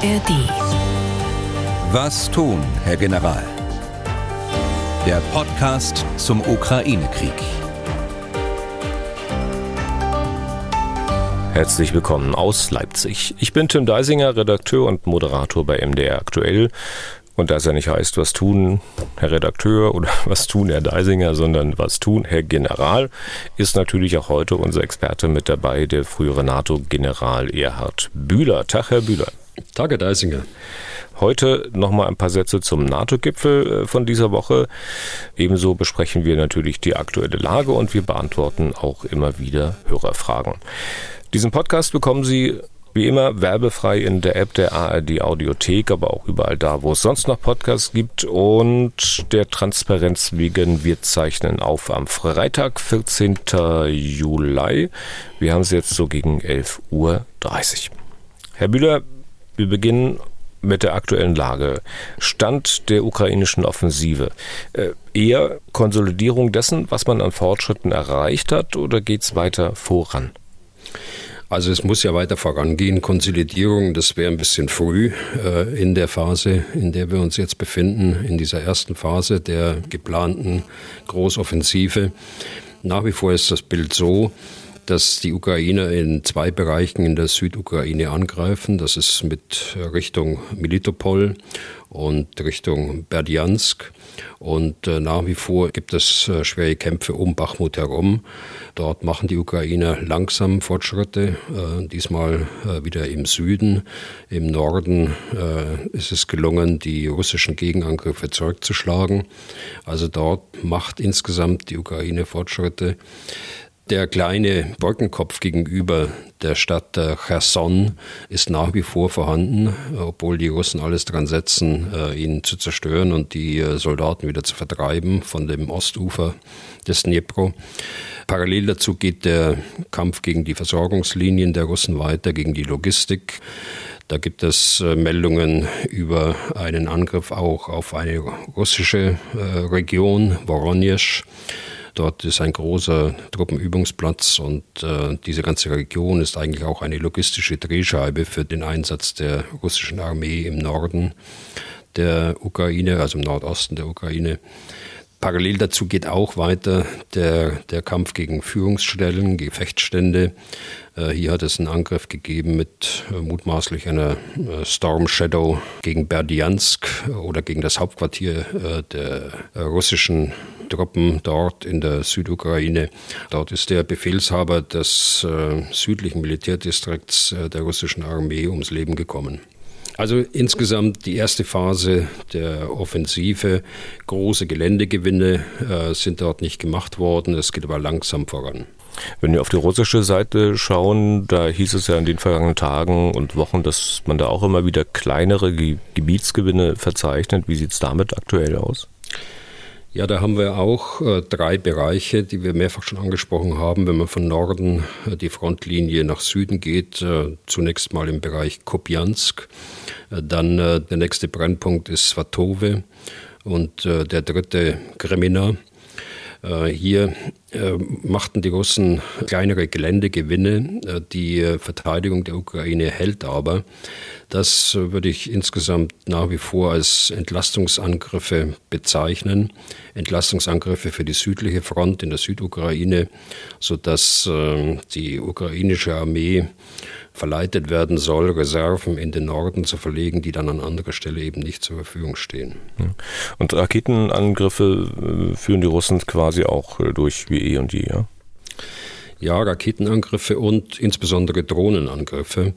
ARD. Was tun, Herr General? Der Podcast zum Ukraine-Krieg. Herzlich willkommen aus Leipzig. Ich bin Tim Deisinger, Redakteur und Moderator bei MDR Aktuell. Und da es ja nicht heißt, was tun, Herr Redakteur oder was tun, Herr Deisinger, sondern was tun, Herr General, ist natürlich auch heute unser Experte mit dabei, der frühere NATO-General Erhard Bühler. Tag, Herr Bühler. Tag, Herr Deisinger. Heute nochmal ein paar Sätze zum NATO-Gipfel äh, von dieser Woche. Ebenso besprechen wir natürlich die aktuelle Lage und wir beantworten auch immer wieder Hörerfragen. Diesen Podcast bekommen Sie wie immer werbefrei in der App der ARD Audiothek, aber auch überall da, wo es sonst noch Podcasts gibt. Und der Transparenz wegen, wir zeichnen auf am Freitag, 14. Juli. Wir haben es jetzt so gegen 11.30 Uhr. Herr Bühler, wir beginnen mit der aktuellen Lage. Stand der ukrainischen Offensive. Äh, eher Konsolidierung dessen, was man an Fortschritten erreicht hat, oder geht es weiter voran? Also es muss ja weiter vorangehen. Konsolidierung, das wäre ein bisschen früh äh, in der Phase, in der wir uns jetzt befinden, in dieser ersten Phase der geplanten Großoffensive. Nach wie vor ist das Bild so, dass die Ukrainer in zwei Bereichen in der Südukraine angreifen. Das ist mit Richtung Militopol und Richtung Berdjansk. Und äh, nach wie vor gibt es äh, schwere Kämpfe um Bachmut herum. Dort machen die Ukrainer langsam Fortschritte, äh, diesmal wieder im Süden. Im Norden ist es gelungen, die russischen Gegenangriffe zurückzuschlagen. Also dort macht insgesamt die Ukraine Fortschritte. Der kleine Brückenkopf gegenüber der Stadt Cherson ist nach wie vor vorhanden, obwohl die Russen alles dran setzen, äh, ihn zu zerstören und die äh, Soldaten wieder zu vertreiben von dem Ostufer des Dnipro. Parallel dazu geht der Kampf gegen die Versorgungslinien der Russen weiter, gegen die Logistik. Da gibt es äh, Meldungen über einen Angriff auch auf eine russische Region, Voronezh. Dort ist ein großer Truppenübungsplatz und äh, diese ganze Region ist eigentlich auch eine logistische Drehscheibe für den Einsatz der russischen Armee im Norden der Ukraine, also im Nordosten der Ukraine. Parallel dazu geht auch weiter der, der Kampf gegen Führungsstellen, Gefechtsstände. Äh, hier hat es einen Angriff gegeben mit äh, mutmaßlich einer äh, Storm Shadow gegen Berdjansk oder gegen das Hauptquartier der russischen Truppen dort in der Südukraine. Dort ist der Befehlshaber des südlichen Militärdistrikts der russischen Armee ums Leben gekommen. Also insgesamt die erste Phase der Offensive. Große Geländegewinne äh, sind dort nicht gemacht worden. Es geht aber langsam voran. Wenn wir auf die russische Seite schauen, da hieß es ja in den vergangenen Tagen und Wochen, dass man da auch immer wieder kleinere Gebietsgewinne verzeichnet. Wie sieht es damit aktuell aus? Ja, da haben wir auch äh, drei Bereiche, die wir mehrfach schon angesprochen haben. Wenn man von Norden äh, die Frontlinie nach Süden geht, äh, zunächst mal im Bereich Kopjansk, äh, dann äh, der nächste Brennpunkt ist Svatove und äh, der dritte Kremina. Hier machten die Russen kleinere Geländegewinne. Die Verteidigung der Ukraine hält aber. Das würde ich insgesamt nach wie vor als Entlastungsangriffe bezeichnen. Entlastungsangriffe für die südliche Front in der Südukraine, sodass äh, die ukrainische Armee verleitet werden soll, Reserven in den Norden zu verlegen, die dann an anderer Stelle eben nicht zur Verfügung stehen. Und Raketenangriffe äh, führen die Russen quasi auch äh, durch wie eh und je, ja? Ja, Raketenangriffe und insbesondere Drohnenangriffe.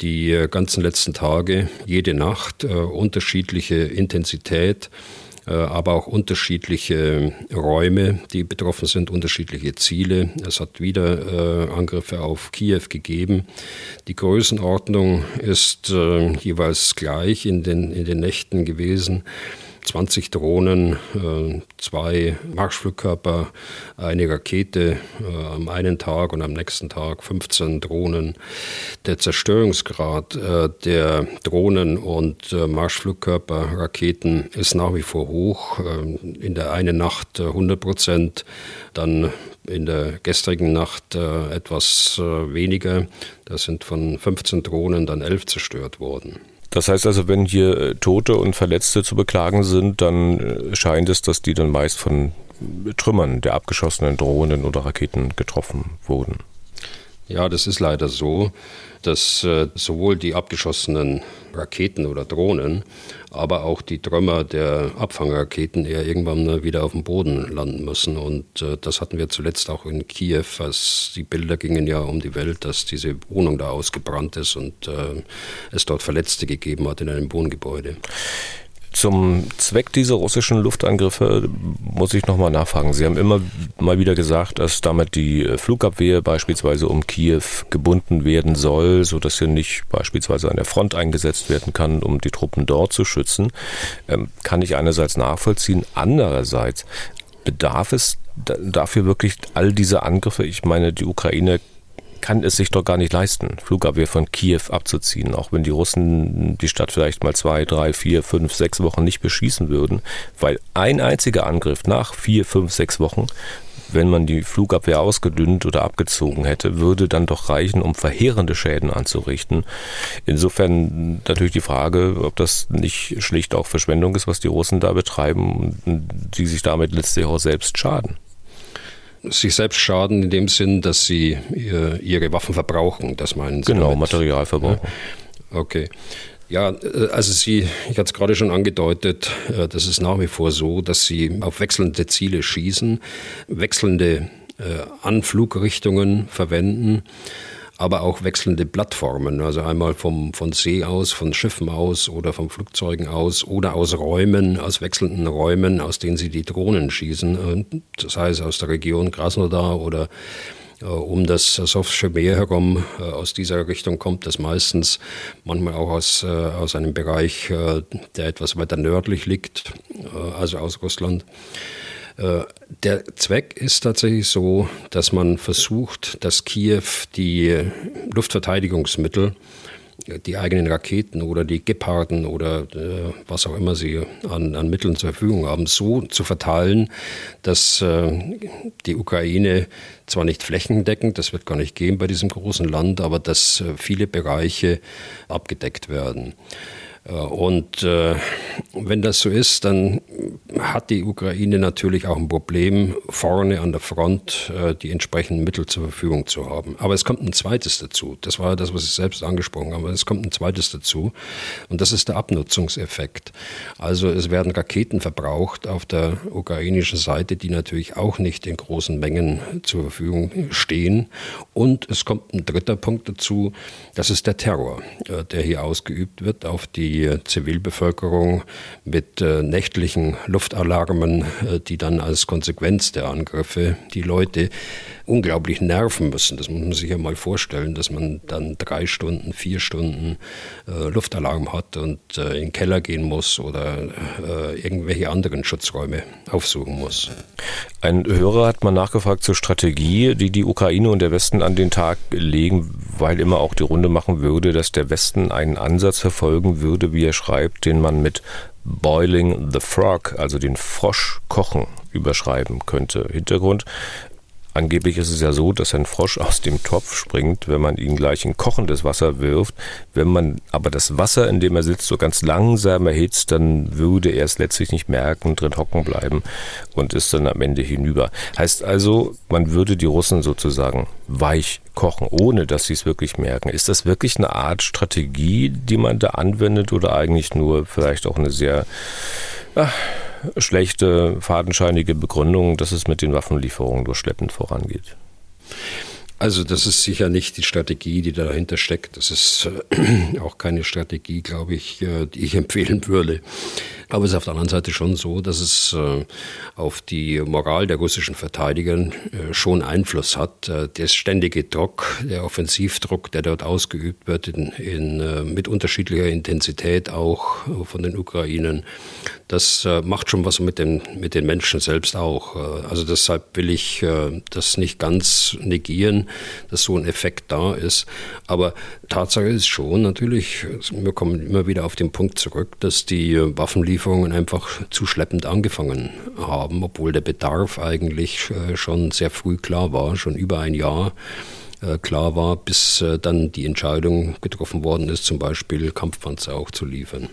Die äh, ganzen letzten Tage, jede Nacht, äh, unterschiedliche Intensität äh, aber auch unterschiedliche Räume, die betroffen sind, unterschiedliche Ziele. Es hat wieder äh, Angriffe auf Kiew gegeben. Die Größenordnung ist äh, jeweils gleich in den, in den Nächten gewesen. 20 Drohnen, äh, zwei Marschflugkörper, eine Rakete äh, am einen Tag und am nächsten Tag 15 Drohnen. Der Zerstörungsgrad äh, der Drohnen und Marschflugkörper, Raketen ist nach wie vor hoch. In der einen Nacht 100 Prozent, dann in der gestrigen Nacht etwas weniger. Da sind von 15 Drohnen dann elf zerstört worden. Das heißt also, wenn hier äh, Tote und Verletzte zu beklagen sind, dann äh, scheint es, dass die dann meist von Trümmern der abgeschossenen Drohnen oder Raketen getroffen wurden. Ja, das ist leider so, dass äh, sowohl die abgeschossenen Raketen oder Drohnen, aber auch die Trümmer der Abfangraketen eher irgendwann wieder auf dem Boden landen müssen. Und äh, das hatten wir zuletzt auch in Kiew, als die Bilder gingen ja um die Welt, dass diese Wohnung da ausgebrannt ist und äh, es dort Verletzte gegeben hat in einem Wohngebäude. Zum Zweck dieser russischen Luftangriffe muss ich nochmal nachfragen. Sie haben immer mal wieder gesagt, dass damit die Flugabwehr beispielsweise um Kiew gebunden werden soll, sodass sie nicht beispielsweise an der Front eingesetzt werden kann, um die Truppen dort zu schützen. Ähm, kann ich einerseits nachvollziehen. Andererseits bedarf es dafür wirklich all diese Angriffe? Ich meine, die Ukraine kann es sich doch gar nicht leisten, Flugabwehr von Kiew abzuziehen, auch wenn die Russen die Stadt vielleicht mal zwei, drei, vier, fünf, sechs Wochen nicht beschießen würden, weil ein einziger Angriff nach vier, fünf, sechs Wochen wenn man die Flugabwehr ausgedünnt oder abgezogen hätte, würde dann doch reichen, um verheerende Schäden anzurichten. Insofern natürlich die Frage, ob das nicht schlicht auch Verschwendung ist, was die Russen da betreiben und die sich damit letztlich auch selbst schaden sich selbst schaden in dem Sinn, dass sie ihre Waffen verbrauchen. Das meinen Sie? Genau, damit? Material verbrauchen. Ja. Okay. Ja, äh, also Sie, ich hatte es gerade schon angedeutet, äh, das ist nach wie vor so, dass Sie auf wechselnde Ziele schießen, wechselnde äh, Anflugrichtungen verwenden aber auch wechselnde Plattformen, also einmal vom, von See aus, von Schiffen aus oder von Flugzeugen aus oder aus Räumen, aus wechselnden Räumen, aus denen sie die Drohnen schießen, das heißt aus der Region Krasnodar oder äh, um das Asowsche Meer herum, äh, aus dieser Richtung kommt das meistens, manchmal auch aus, äh, aus einem Bereich, der etwas weiter nördlich liegt, also aus Russland. Äh, der Zweck ist tatsächlich so, dass man versucht, dass Kiew die Luftverteidigungsmittel, die eigenen Raketen oder die Geparden oder äh, was auch immer sie an, an, Mitteln zur Verfügung haben, so zu verteilen, dass äh, die Ukraine zwar nicht flächendeckend, das wird gar nicht gehen bei diesem großen Land, aber dass äh, viele Bereiche abgedeckt werden. Äh, und äh, wenn das so ist, dann hat die Ukraine natürlich auch ein Problem, vorne an der Front äh, die entsprechenden Mittel zur Verfügung zu haben. Aber es kommt ein zweites dazu. Das war das, was ich selbst angesprochen habe. Es kommt ein zweites dazu. Und das ist der Abnutzungseffekt. Also es werden Raketen verbraucht auf der ukrainischen Seite, die natürlich auch nicht in großen Mengen zur Verfügung stehen. Und es kommt ein dritter Punkt dazu. Das ist der Terror, der hier ausgeübt wird auf die die Zivilbevölkerung mit äh, nächtlichen Luftalarmen, äh, die dann als Konsequenz der Angriffe die Leute unglaublich nerven müssen. Das muss man sich ja mal vorstellen, dass man dann drei Stunden, vier Stunden äh, Luftalarm hat und äh, in den Keller gehen muss oder äh, irgendwelche anderen Schutzräume aufsuchen muss. Ein Hörer hat mal nachgefragt zur Strategie, die die Ukraine und der Westen an den Tag legen, weil immer auch die Runde machen würde, dass der Westen einen Ansatz verfolgen würde, wie er schreibt, den man mit Boiling the Frog, also den Frosch kochen, überschreiben könnte. Hintergrund, Angeblich ist es ja so, dass ein Frosch aus dem Topf springt, wenn man ihn gleich in kochendes Wasser wirft. Wenn man aber das Wasser, in dem er sitzt, so ganz langsam erhitzt, dann würde er es letztlich nicht merken, drin hocken bleiben und ist dann am Ende hinüber. Heißt also, man würde die Russen sozusagen weich kochen, ohne dass sie es wirklich merken. Ist das wirklich eine Art Strategie, die man da anwendet oder eigentlich nur vielleicht auch eine sehr ach, schlechte, fadenscheinige Begründung, dass es mit den Waffenlieferungen nur schleppend vorangeht. Also das ist sicher nicht die Strategie, die dahinter steckt. Das ist äh, auch keine Strategie, glaube ich, äh, die ich empfehlen würde. Aber es ist auf der anderen Seite schon so, dass es äh, auf die Moral der russischen Verteidiger äh, schon Einfluss hat. Äh, der ständige Druck, der Offensivdruck, der dort ausgeübt wird, in, in, mit unterschiedlicher Intensität auch von den Ukrainern, das macht schon was mit den, mit den Menschen selbst auch. also deshalb will ich das nicht ganz negieren dass so ein Effekt da ist. Aber Tatsache ist schon natürlich, wir kommen immer wieder auf den Punkt zurück, dass die Waffenlieferungen einfach zu schleppend angefangen haben, obwohl der Bedarf eigentlich äh, schon sehr früh klar war, schon über ein Jahr äh, klar war, bis äh, dann die Entscheidung getroffen worden ist, zum Beispiel Kampfpanzer auch zu liefern.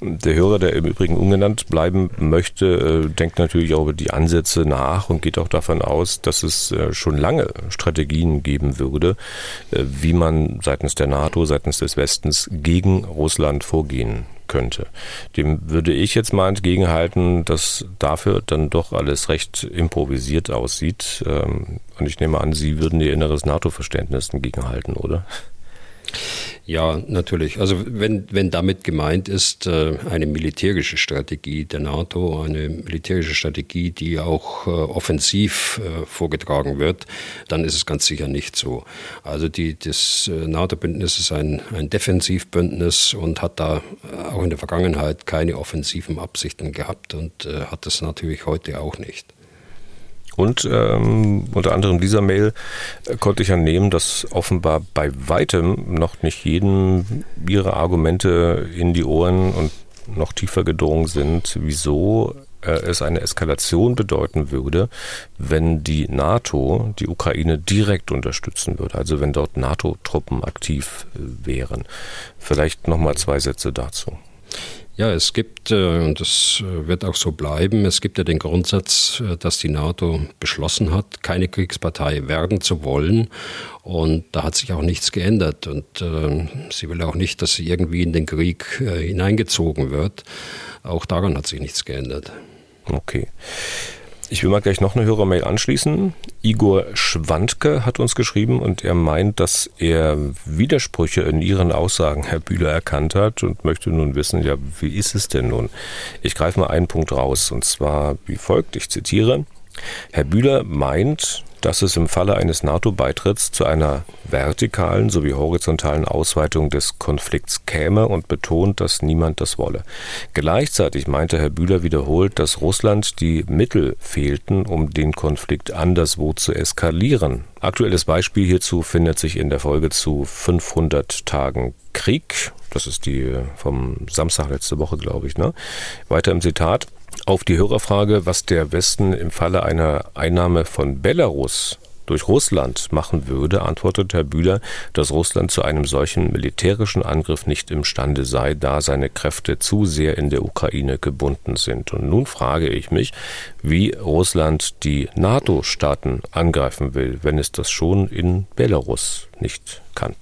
Der Hörer, der im Übrigen ungenannt bleiben möchte, denkt natürlich auch über die Ansätze nach und geht auch davon aus, dass es schon lange Strategien geben würde, wie man seitens der NATO, seitens des Westens gegen Russland vorgehen könnte. Dem würde ich jetzt mal entgegenhalten, dass dafür dann doch alles recht improvisiert aussieht. Ähm, und ich nehme an, Sie würden Ihr inneres NATO-Verständnis entgegenhalten, oder? Ja, natürlich. Also wenn, wenn damit gemeint ist, äh, eine militärische Strategie der NATO, eine militärische Strategie, die auch äh, offensiv äh, vorgetragen wird, dann ist es ganz sicher nicht so. Also die, das NATO-Bündnis ist ein, ein Defensivbündnis und hat da auch in der Vergangenheit keine offensiven Absichten gehabt und hat das natürlich heute auch nicht. Und ähm, unter anderem dieser Mail äh, konnte ich annehmen, dass offenbar bei weitem noch nicht jedem ihre Argumente in die Ohren und noch tiefer gedrungen sind, wieso äh, es eine Eskalation bedeuten würde, wenn die NATO die Ukraine direkt unterstützen würde, also wenn dort NATO-Truppen aktiv äh, wären. Vielleicht nochmal zwei Sätze dazu. Ja, es gibt, äh, und das äh, wird auch so bleiben, es gibt ja den Grundsatz, äh, dass die NATO beschlossen hat, keine Kriegspartei werden zu wollen. Und da hat sich auch nichts geändert. Und sie will auch nicht, dass sie irgendwie in den Krieg hineingezogen wird. Auch daran hat sich nichts geändert. Okay. Ich will mal gleich noch eine Hörermail anschließen. Igor Schwandke hat uns geschrieben und er meint, dass er Widersprüche in Ihren Aussagen, Herr Bühler, erkannt hat und möchte nun wissen, ja, wie ist es denn nun? Ich greife mal einen Punkt raus und zwar wie folgt, ich zitiere. Herr Bühler meint, dass es im Falle eines NATO-Beitritts zu einer vertikalen sowie horizontalen Ausweitung des Konflikts käme und betont, dass niemand das wolle. Gleichzeitig meinte Herr Bühler wiederholt, dass Russland die Mittel fehlten, um den Konflikt anderswo zu eskalieren. Aktuelles Beispiel hierzu findet sich in der Folge zu 500 Tagen Krieg. Das ist die vom Samstag letzte Woche, glaube ich. Ne? Weiter im Zitat. Auf die Hörerfrage, was der Westen im Falle einer Einnahme von Belarus durch Russland machen würde, antwortet Herr Bühler, dass Russland zu einem solchen militärischen Angriff nicht imstande sei, da seine Kräfte zu sehr in der Ukraine gebunden sind. Und nun frage ich mich, wie Russland die NATO-Staaten angreifen will, wenn es das schon in Belarus nicht kann.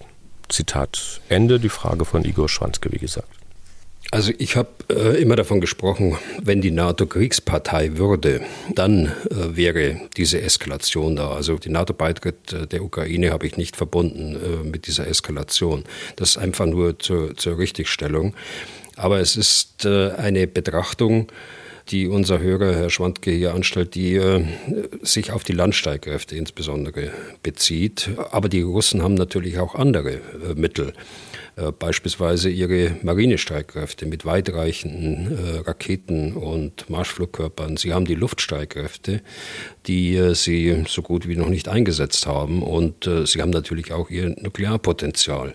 Zitat Ende, die Frage von Igor Schwanzke, wie gesagt. Also ich habe äh, immer davon gesprochen, wenn die NATO Kriegspartei würde, dann äh, wäre diese Eskalation da. Also die NATO-Beitritt äh, der Ukraine habe ich nicht verbunden äh, mit dieser Eskalation. Das ist einfach nur zur, zur Richtigstellung. Aber es ist äh, eine Betrachtung, die unser Hörer, Herr Schwandke, hier anstellt, die äh, sich auf die Landstreitkräfte insbesondere bezieht. Aber die Russen haben natürlich auch andere äh, Mittel. Äh, beispielsweise ihre Marinestreitkräfte mit weitreichenden äh, Raketen und Marschflugkörpern. Sie haben die Luftstreitkräfte, die äh, sie so gut wie noch nicht eingesetzt haben. Und sie haben natürlich auch ihr Nuklearpotenzial.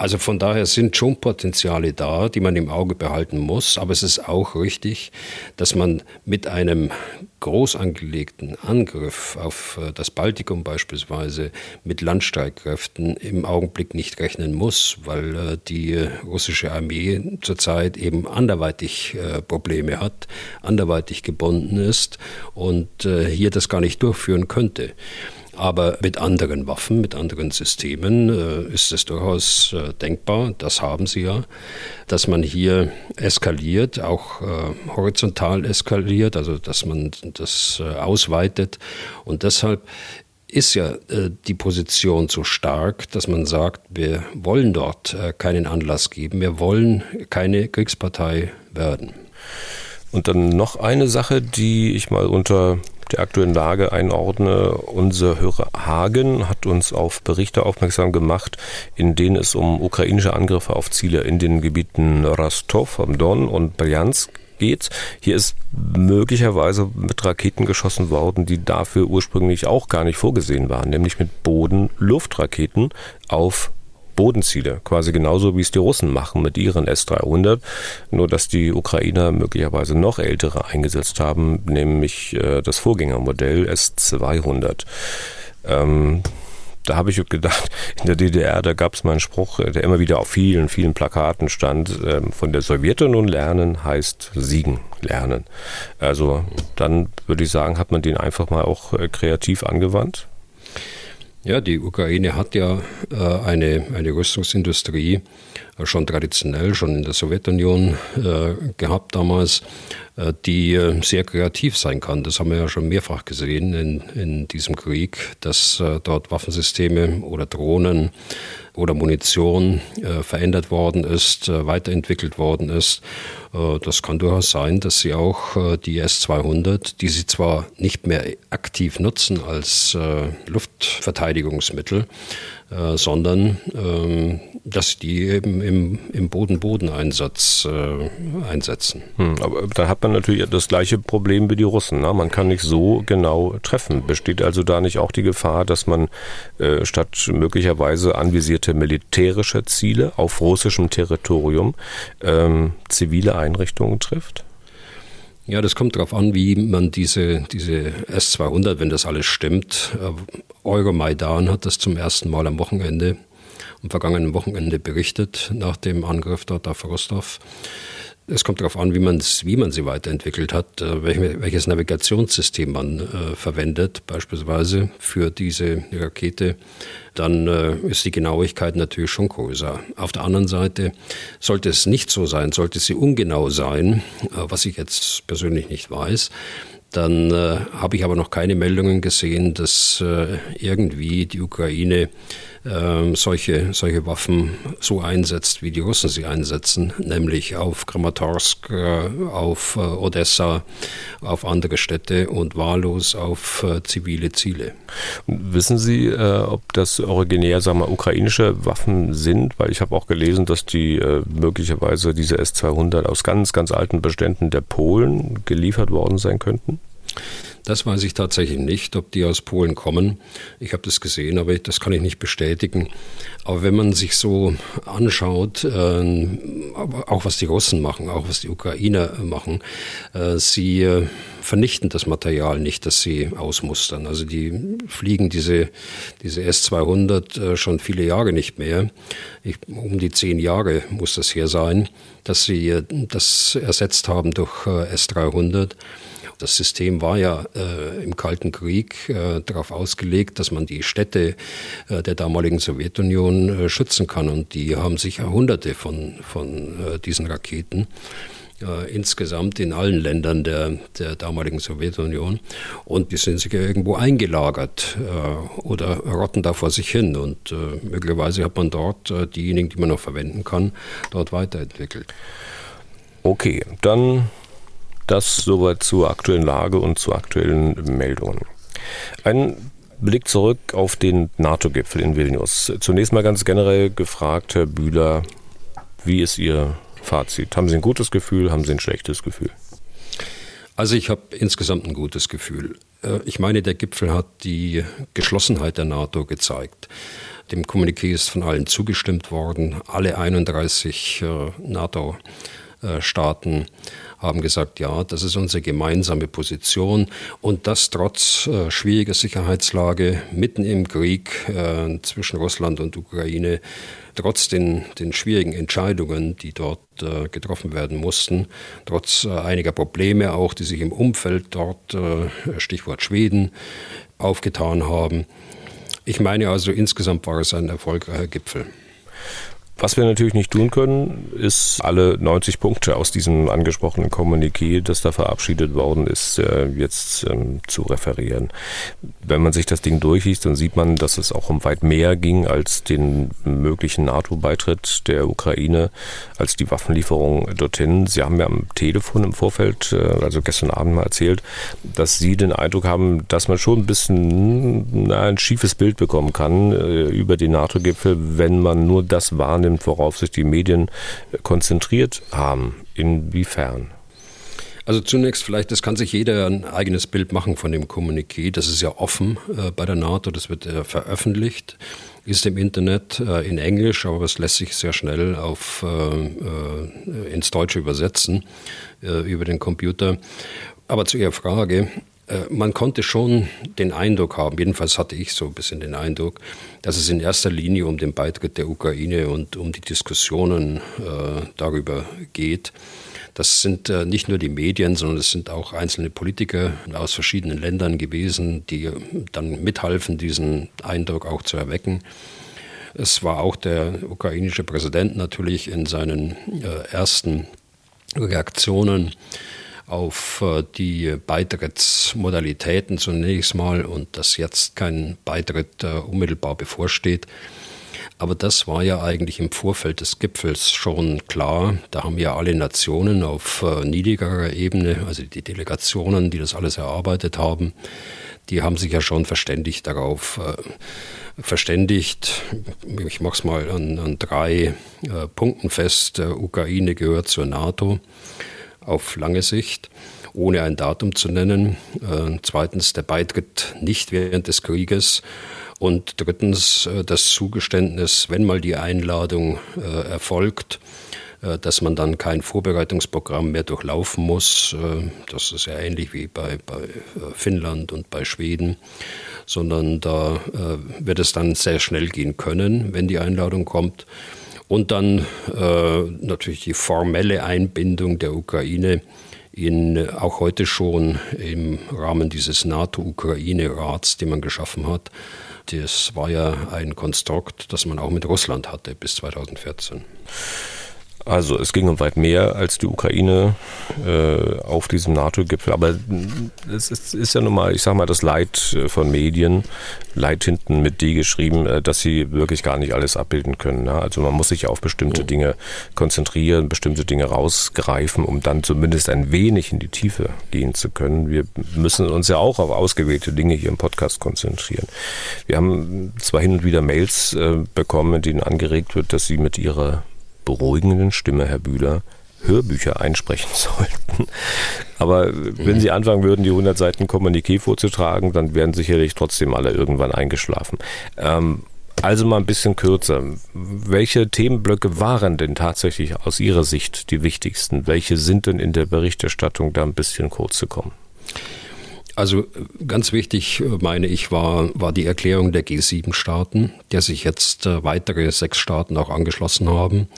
Also von daher sind schon Potenziale da, die man im Auge behalten muss. Aber es ist auch richtig, dass man mit einem groß angelegten Angriff auf äh, das Baltikum beispielsweise mit Landstreitkräften im Augenblick nicht rechnen muss, weil äh, die russische Armee zurzeit eben anderweitig äh, Probleme hat, anderweitig gebunden ist und hier das gar nicht durchführen könnte. Aber mit anderen Waffen, mit anderen Systemen äh, ist es durchaus äh, denkbar, das haben sie ja, dass man hier eskaliert, auch äh, horizontal eskaliert, also dass man das äh, ausweitet. Und deshalb ist ja äh, die Position so stark, dass man sagt, wir wollen dort äh, keinen Anlass geben, wir wollen keine Kriegspartei werden. Und dann noch eine Sache, die ich mal unter der aktuellen Lage einordne. Unser Hörer Hagen hat uns auf Berichte aufmerksam gemacht, in denen es um ukrainische Angriffe auf Ziele in den Gebieten Rostov am Don und Bryansk geht. Hier ist möglicherweise mit Raketen geschossen worden, die dafür ursprünglich auch gar nicht vorgesehen waren, nämlich mit Boden-Luftraketen auf Bodenziele, quasi genauso wie es die Russen machen mit ihren S-300, nur dass die Ukrainer möglicherweise noch ältere eingesetzt haben, nämlich äh, das Vorgängermodell S-200. Ähm, Da habe ich gedacht, in der DDR, da gab es mal einen Spruch, der immer wieder auf vielen, vielen Plakaten stand, ähm, von der Sowjetunion lernen heißt siegen lernen. Also dann würde ich sagen, hat man den einfach mal auch äh, kreativ angewandt. Ja, die Ukraine hat ja äh, eine, eine Rüstungsindustrie schon traditionell, schon in der Sowjetunion äh, gehabt damals, äh, die äh, sehr kreativ sein kann. Das haben wir ja schon mehrfach gesehen in, in diesem Krieg, dass äh, dort Waffensysteme oder Drohnen oder Munition äh, verändert worden ist, äh, weiterentwickelt worden ist. Äh, das kann durchaus sein, dass sie auch äh, die S-200, die sie zwar nicht mehr aktiv nutzen als äh, Luftverteidigungsmittel, äh, sondern ähm, dass die eben im, im Boden-Boden-Einsatz äh, einsetzen. Hm, aber da hat man natürlich das gleiche Problem wie die Russen. Ne? Man kann nicht so genau treffen. Besteht also da nicht auch die Gefahr, dass man äh, statt möglicherweise anvisierte militärische Ziele auf russischem Territorium ähm, zivile Einrichtungen trifft? Ja, das kommt darauf an, wie man diese, diese S-200, wenn das alles stimmt, äh, Euromaidan hat das zum ersten Mal am Wochenende am vergangenen Wochenende berichtet nach dem Angriff dort auf Rostov. Es kommt darauf an, wie, wie man sie weiterentwickelt hat, äh, welches Navigationssystem man äh, verwendet, beispielsweise für diese Rakete. Dann äh, ist die Genauigkeit natürlich schon größer. Auf der anderen Seite sollte es nicht so sein, sollte sie ungenau sein, äh, was ich jetzt persönlich nicht weiß, dann äh, habe ich aber noch keine Meldungen gesehen, dass äh, irgendwie die Ukraine äh, solche, solche Waffen so einsetzt, wie die Russen sie einsetzen, nämlich auf Kramatorsk, äh, auf äh, Odessa, auf andere Städte und wahllos auf äh, zivile Ziele. Wissen Sie, ob das originär sagen wir, ukrainische Waffen sind? Weil ich habe auch gelesen, dass die möglicherweise diese S-200 aus ganz, ganz alten Beständen der Polen geliefert worden sein könnten. Das weiß ich tatsächlich nicht, ob die aus Polen kommen. Ich habe das gesehen, aber das kann ich nicht bestätigen. Aber wenn man sich so anschaut, äh, auch was die Russen machen, auch was die Ukrainer machen, äh, sie äh, vernichten das Material nicht, das sie ausmustern. Also die fliegen diese, diese S-200 schon viele Jahre nicht mehr. Ich, um die zehn Jahre muss das her sein, dass sie das ersetzt haben durch S-300. Das System war ja äh, im Kalten Krieg äh, darauf ausgelegt, dass man die Städte äh, der damaligen Sowjetunion äh, schützen kann. Und die haben sicher hunderte von, von äh, diesen Raketen äh, insgesamt in allen Ländern der, der damaligen Sowjetunion. Und die sind sicher irgendwo eingelagert oder rotten da vor sich hin. Und möglicherweise hat man dort diejenigen, die man noch verwenden kann, dort weiterentwickelt. Okay, dann das soweit zur aktuellen Lage und zu aktuellen Meldungen. Ein Blick zurück auf den NATO-Gipfel in Vilnius. Zunächst mal ganz generell gefragt, Herr Bühler, wie ist Ihr Fazit? Haben Sie ein gutes Gefühl, haben Sie ein schlechtes Gefühl? Also ich habe insgesamt ein gutes Gefühl. Äh, ich meine, der Gipfel hat die Geschlossenheit der NATO gezeigt. Dem Kommuniqué ist von allen zugestimmt worden. Alle 31 äh, NATO-Staaten haben gesagt, ja, das ist unsere gemeinsame Position und das trotz äh, schwieriger Sicherheitslage mitten im Krieg äh, zwischen Russland und Ukraine, trotz den, den schwierigen Entscheidungen, die dort äh, getroffen werden mussten, trotz äh, einiger Probleme auch, die sich im Umfeld dort, äh, Stichwort Schweden, aufgetan haben. Ich meine also, insgesamt war es ein erfolgreicher Gipfel. Was wir natürlich nicht tun können, ist alle 90 Punkte aus diesem angesprochenen Kommuniqué, das da verabschiedet worden ist, äh, jetzt ähm, zu referieren. Wenn man sich das Ding durchliest, dann sieht man, dass es auch um weit mehr ging als den möglichen NATO-Beitritt der Ukraine, als die Waffenlieferung dorthin. Sie haben ja am Telefon im Vorfeld, äh, also gestern Abend mal erzählt, dass Sie den Eindruck haben, dass man schon ein bisschen na, ein schiefes Bild bekommen kann äh, über den NATO-Gipfel, wenn man nur das wahrnimmt, wahrnimmt, worauf sich die Medien äh, konzentriert haben. Inwiefern? Also zunächst vielleicht, das kann sich jeder ein eigenes Bild machen von dem Kommuniqué. Das ist ja offen äh, bei der NATO, das wird äh, veröffentlicht, ist im Internet äh, in Englisch, aber es lässt sich sehr schnell auf, äh, äh, ins Deutsche übersetzen über den Computer. Aber zu Ihrer Frage, man konnte schon den Eindruck haben, jedenfalls hatte ich so ein bisschen den Eindruck, dass es in erster Linie um den Beitritt der Ukraine und um die Diskussionen äh, darüber geht. Das sind äh, nicht nur die Medien, sondern es sind auch einzelne Politiker aus verschiedenen Ländern gewesen, die dann mithalfen, diesen Eindruck auch zu erwecken. Es war auch der ukrainische Präsident natürlich in seinen äh, ersten Reaktionen auf äh, die Beitrittsmodalitäten zunächst mal und dass jetzt kein Beitritt äh, unmittelbar bevorsteht. Aber das war ja eigentlich im Vorfeld des Gipfels schon klar. Da haben ja alle Nationen auf äh, niedrigerer Ebene, also die Delegationen, die das alles erarbeitet haben, die haben sich ja schon verständigt darauf, verständigt, ich mache es mal an, an drei Punkten fest, Ukraine gehört zur NATO auf lange Sicht, ohne ein Datum zu nennen. Äh, zweitens der Beitritt nicht während des Krieges. Und drittens äh, das Zugeständnis, wenn mal die Einladung äh, erfolgt, dass man dann kein Vorbereitungsprogramm mehr durchlaufen muss. Das ist ja ähnlich wie bei, bei Finnland und bei Schweden, sondern da wird es dann sehr schnell gehen können, wenn die Einladung kommt. Und dann äh, natürlich die formelle Einbindung der Ukraine in auch heute schon im Rahmen dieses NATO-Ukraine-Rats, den man geschaffen hat. Das war ja ein Konstrukt, das man auch mit Russland hatte bis 2014. Also es ging um weit mehr als die Ukraine äh, auf diesem NATO-Gipfel. Aber es ist, ist, ja nun mal, ich sag mal, das Leid äh, von Medien, Leid hinten mit D geschrieben, äh, dass sie wirklich gar nicht alles abbilden können. Ne? Also man muss sich auf bestimmte Dinge konzentrieren, bestimmte Dinge rausgreifen, um dann zumindest ein wenig in die Tiefe gehen zu können. Wir müssen uns ja auch auf ausgewählte Dinge hier im Podcast konzentrieren. Wir haben zwar hin und wieder Mails äh, bekommen, in denen angeregt wird, dass sie mit ihrer beruhigenden Stimme, Herr Bühler, Hörbücher einsprechen sollten. Aber wenn Sie anfangen würden, die 100 Seiten Kommuniqué vorzutragen, dann wären sicherlich trotzdem alle irgendwann eingeschlafen. Ähm, also mal ein bisschen kürzer. Welche Themenblöcke waren denn tatsächlich aus Ihrer Sicht die wichtigsten? Welche sind denn in der Berichterstattung da ein bisschen kurz zu kommen? Also ganz wichtig, meine ich, war, war die Erklärung der G7-Staaten, der sich jetzt äh, weitere sechs Staaten auch angeschlossen haben.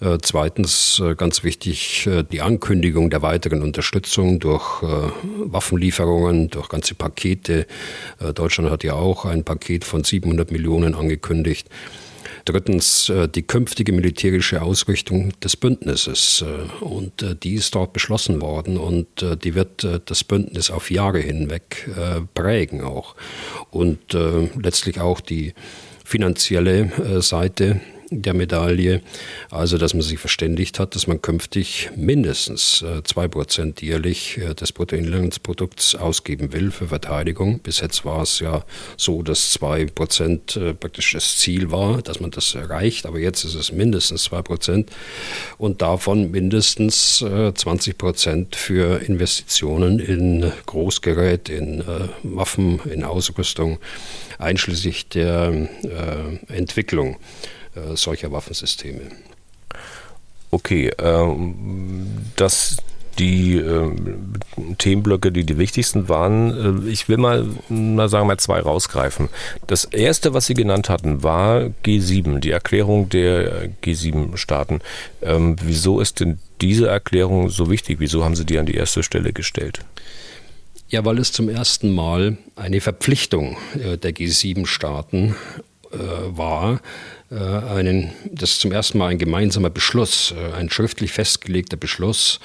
Äh, zweitens äh, ganz wichtig die Ankündigung der weiteren Unterstützung durch Waffenlieferungen, durch ganze Pakete. Deutschland hat ja auch ein Paket von 700 Millionen angekündigt. Drittens äh, die künftige militärische Ausrichtung des Bündnisses. Äh, und äh, die ist dort beschlossen worden und die wird das Bündnis auf Jahre hinweg prägen auch. Und letztlich auch die finanzielle Seite der Medaille. Also, dass man sich verständigt hat, dass man künftig mindestens äh, zwei Prozent jährlich äh, des Bruttoinlandsprodukts ausgeben will für Verteidigung. Bis jetzt war es ja so, dass zwei Prozent äh, praktisch das Ziel war, dass man das erreicht. Aber jetzt ist es mindestens zwei Prozent und davon mindestens 20 Prozent für Investitionen in Großgerät, in Waffen, in Ausrüstung, einschließlich der Entwicklung äh, solcher Waffensysteme. Okay, ähm, das die äh, Themenblöcke, die die wichtigsten waren. Äh, ich will mal, mal sagen, mal zwei rausgreifen. Das erste, was Sie genannt hatten, war G7, die Erklärung der G7-Staaten. Ähm, wieso ist denn diese Erklärung so wichtig? Wieso haben Sie die an die erste Stelle gestellt? Ja, weil es zum ersten Mal eine Verpflichtung äh, der G7-Staaten äh, war, einen, das ist zum ersten Mal ein gemeinsamer Beschluss, äh, ein schriftlich festgelegter Beschluss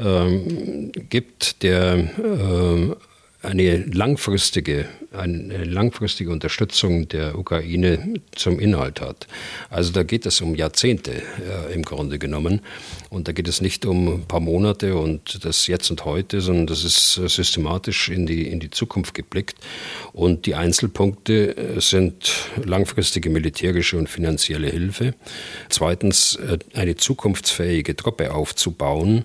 ähm, gibt, der äh, eine langfristige, eine langfristige Unterstützung der Ukraine zum Inhalt hat. Also da geht es um Jahrzehnte äh, im Grunde genommen. Und da geht es nicht um ein paar Monate und das Jetzt und Heute, sondern das ist äh, systematisch in die, in die Zukunft geblickt. Und die Einzelpunkte äh, sind langfristige militärische und finanzielle Hilfe. Zweitens, äh, eine zukunftsfähige Truppe aufzubauen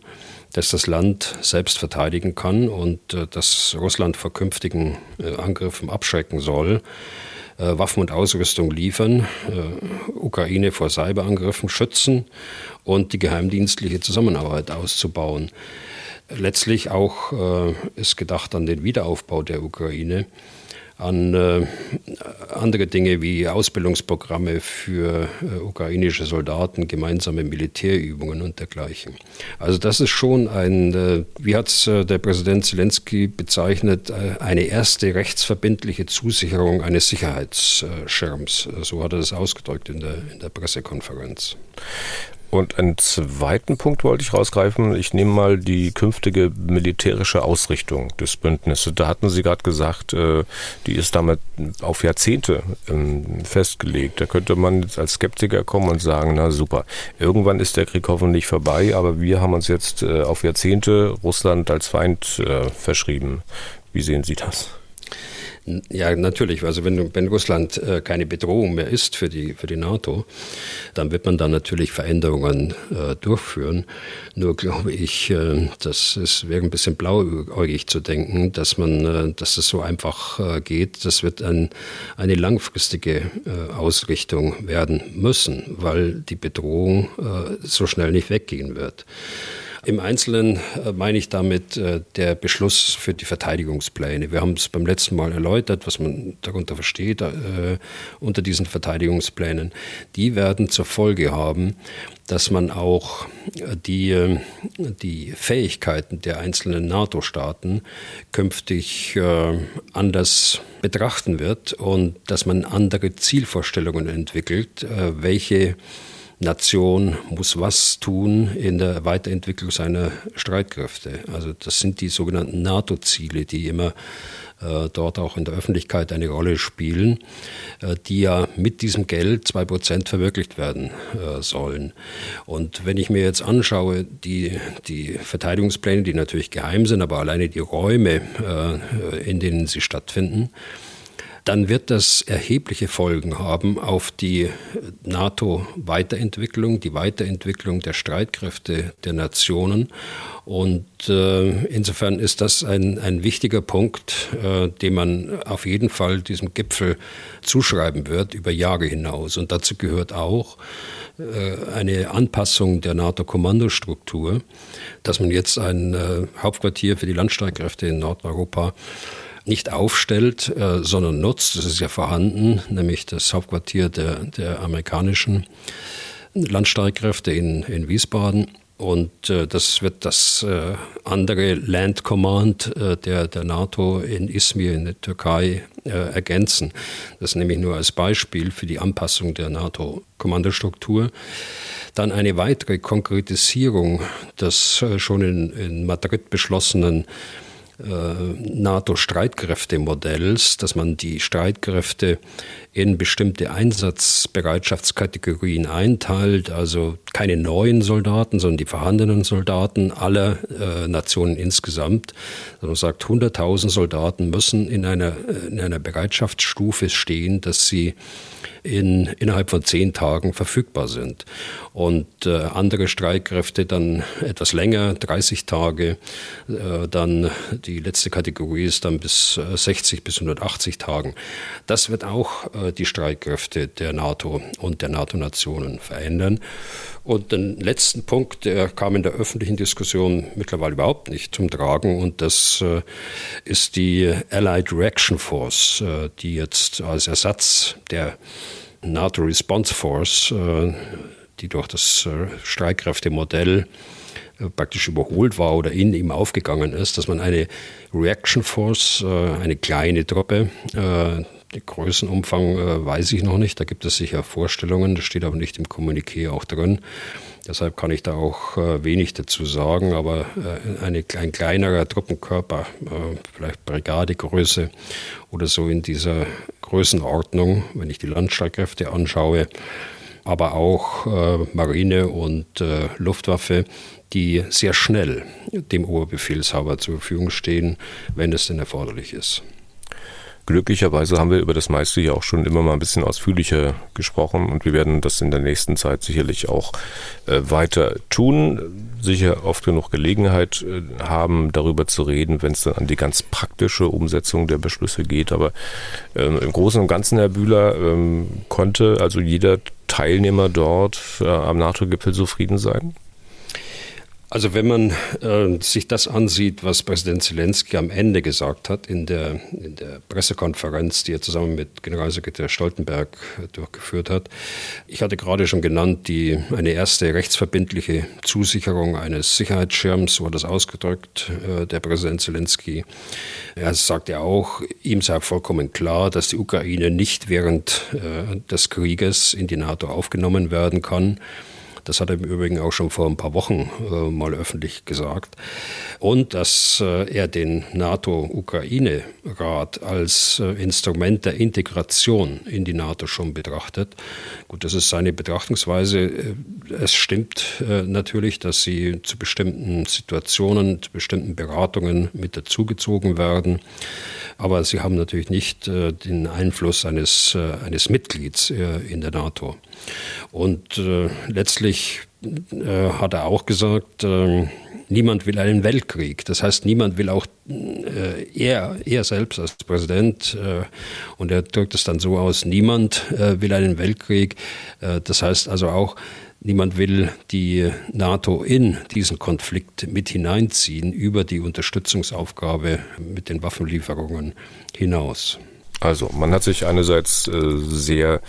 dass das Land selbst verteidigen kann und äh, dass Russland vor künftigen äh, Angriffen abschrecken soll. Äh, Waffen und Ausrüstung liefern, äh, Ukraine vor Cyberangriffen schützen und die geheimdienstliche Zusammenarbeit auszubauen. letztlich auch äh, ist gedacht an den Wiederaufbau der Ukraine an äh, andere Dinge wie Ausbildungsprogramme für äh, ukrainische Soldaten, gemeinsame Militärübungen und dergleichen. Also das ist schon ein, äh, wie hat es äh, der Präsident Zelensky bezeichnet, äh, eine erste rechtsverbindliche Zusicherung eines Sicherheitsschirms. So hat er das ausgedrückt in der, in der Pressekonferenz. Und einen zweiten Punkt wollte ich rausgreifen. Ich nehme mal die künftige militärische Ausrichtung des Bündnisses. Da hatten Sie gerade gesagt, äh, die ist damit auf Jahrzehnte ähm, festgelegt. Da könnte man jetzt als Skeptiker kommen und sagen, na super, irgendwann ist der Krieg hoffentlich vorbei, aber wir haben uns jetzt äh, auf Jahrzehnte Russland als Feind äh, verschrieben. Wie sehen Sie das? Ja, natürlich. Also wenn, wenn Russland äh, keine Bedrohung mehr ist für die, für die NATO, dann wird man da natürlich Veränderungen äh, durchführen. Nur glaube ich, äh, dass es wäre ein bisschen blauäugig zu denken, dass man, äh, dass es so einfach äh, geht. Das wird ein, eine langfristige äh, Ausrichtung werden müssen, weil die Bedrohung so schnell nicht weggehen wird. Im Einzelnen äh, meine ich damit äh, der Beschluss für die Verteidigungspläne. Wir haben es beim letzten Mal erläutert, was man darunter versteht, äh, unter diesen Verteidigungsplänen. Die werden zur Folge haben, dass man auch die, die Fähigkeiten der einzelnen NATO-Staaten künftig anders betrachten wird und dass man andere Zielvorstellungen entwickelt, welche Nation muss was tun in der Weiterentwicklung seiner Streitkräfte. Also das sind die sogenannten NATO-Ziele, die immer äh, dort auch in der Öffentlichkeit eine Rolle spielen, äh, die ja mit diesem Geld zwei Prozent verwirklicht werden äh, sollen. Und wenn ich mir jetzt anschaue, die, die Verteidigungspläne, die natürlich geheim sind, aber alleine die Räume, äh, in denen sie stattfinden, dann wird das erhebliche Folgen haben auf die NATO-Weiterentwicklung, die Weiterentwicklung der Streitkräfte der Nationen. Und äh, insofern ist das ein, ein wichtiger Punkt, äh, den man auf jeden Fall diesem Gipfel zuschreiben wird über Jahre hinaus. Und dazu gehört auch äh, eine Anpassung der NATO-Kommandostruktur, dass man jetzt ein äh, Hauptquartier für die Landstreitkräfte in Nordeuropa nicht aufstellt, äh, sondern nutzt. Das ist ja vorhanden, nämlich das Hauptquartier der, der amerikanischen Landstreitkräfte in, in Wiesbaden. Und äh, das wird das äh, andere Land Command äh, der, der NATO in Izmir in der Türkei äh, ergänzen. Das nehme ich nur als Beispiel für die Anpassung der NATO-Kommandostruktur. Dann eine weitere Konkretisierung des äh, schon in, in Madrid beschlossenen NATO-Streitkräftemodells, dass man die Streitkräfte in bestimmte Einsatzbereitschaftskategorien einteilt, also keine neuen Soldaten, sondern die vorhandenen Soldaten aller äh, Nationen insgesamt. Also man sagt, 100.000 Soldaten müssen in einer, äh, in einer Bereitschaftsstufe stehen, dass sie in, innerhalb von zehn Tagen verfügbar sind. Und äh, andere Streitkräfte dann etwas länger, 30 Tage. Äh, dann die letzte Kategorie ist dann bis 60 äh, bis 180 Tagen. Das wird auch äh, die Streitkräfte der NATO und der NATO-Nationen verändern. Und den letzten Punkt, der kam in der öffentlichen Diskussion mittlerweile überhaupt nicht zum Tragen, und das äh, ist die Allied Reaction Force, äh, die jetzt als Ersatz der NATO Response Force, äh, die durch das Streitkräftemodell praktisch überholt war oder in ihm aufgegangen ist, dass man eine Reaction Force, eine kleine Truppe, den Größenumfang weiß ich noch nicht, da gibt es sicher Vorstellungen, das steht aber nicht im Kommuniqué auch drin. Deshalb kann ich da auch wenig dazu sagen, aber eine, ein kleinerer Truppenkörper, vielleicht Brigadegröße oder so in dieser Größenordnung, wenn ich die Landstreitkräfte anschaue, aber auch äh, Marine und äh, Luftwaffe, die sehr schnell dem Oberbefehlshaber zur Verfügung stehen, wenn es denn erforderlich ist. Glücklicherweise haben wir über das meiste ja auch schon immer mal ein bisschen ausführlicher gesprochen und wir werden das in der nächsten Zeit sicherlich auch äh, weiter tun. Sicher oft genug Gelegenheit äh, haben, darüber zu reden, wenn es dann an die ganz praktische Umsetzung der Beschlüsse geht. Aber ähm, im Großen und Ganzen, Herr Bühler, ähm, konnte also jeder Teilnehmer dort äh, am NATO-Gipfel zufrieden sein? Also wenn man äh, sich das ansieht, was Präsident Zelensky am Ende gesagt hat in der, in der Pressekonferenz, die er zusammen mit Generalsekretär Stoltenberg äh, durchgeführt hat. Ich hatte gerade schon genannt, die, eine erste rechtsverbindliche Zusicherung eines Sicherheitsschirms, hat das ausgedrückt, äh, der Präsident Zelensky. Er sagte auch, ihm sei vollkommen klar, dass die Ukraine nicht während äh, des Krieges in die NATO aufgenommen werden kann. Das hat er im Übrigen auch schon vor ein paar Wochen äh, mal öffentlich gesagt. Und dass äh, er den NATO-Ukraine-Rat als äh, Instrument der Integration in die NATO schon betrachtet. Gut, das ist seine Betrachtungsweise. Äh, es stimmt äh, natürlich, dass sie zu bestimmten Situationen, zu bestimmten Beratungen mit dazugezogen werden. Aber sie haben natürlich nicht äh, den Einfluss eines, eines Mitglieds in der NATO. Und äh, letztlich äh, hat er auch gesagt, äh, niemand will einen Weltkrieg. Das heißt, niemand will auch äh, er, er selbst als Präsident, äh, und er drückt es dann so aus, niemand äh, will einen Weltkrieg. das heißt also auch, Niemand will die NATO in diesen Konflikt mit hineinziehen über die Unterstützungsaufgabe mit den Waffenlieferungen hinaus. Also, man hat sich einerseits äh, sehr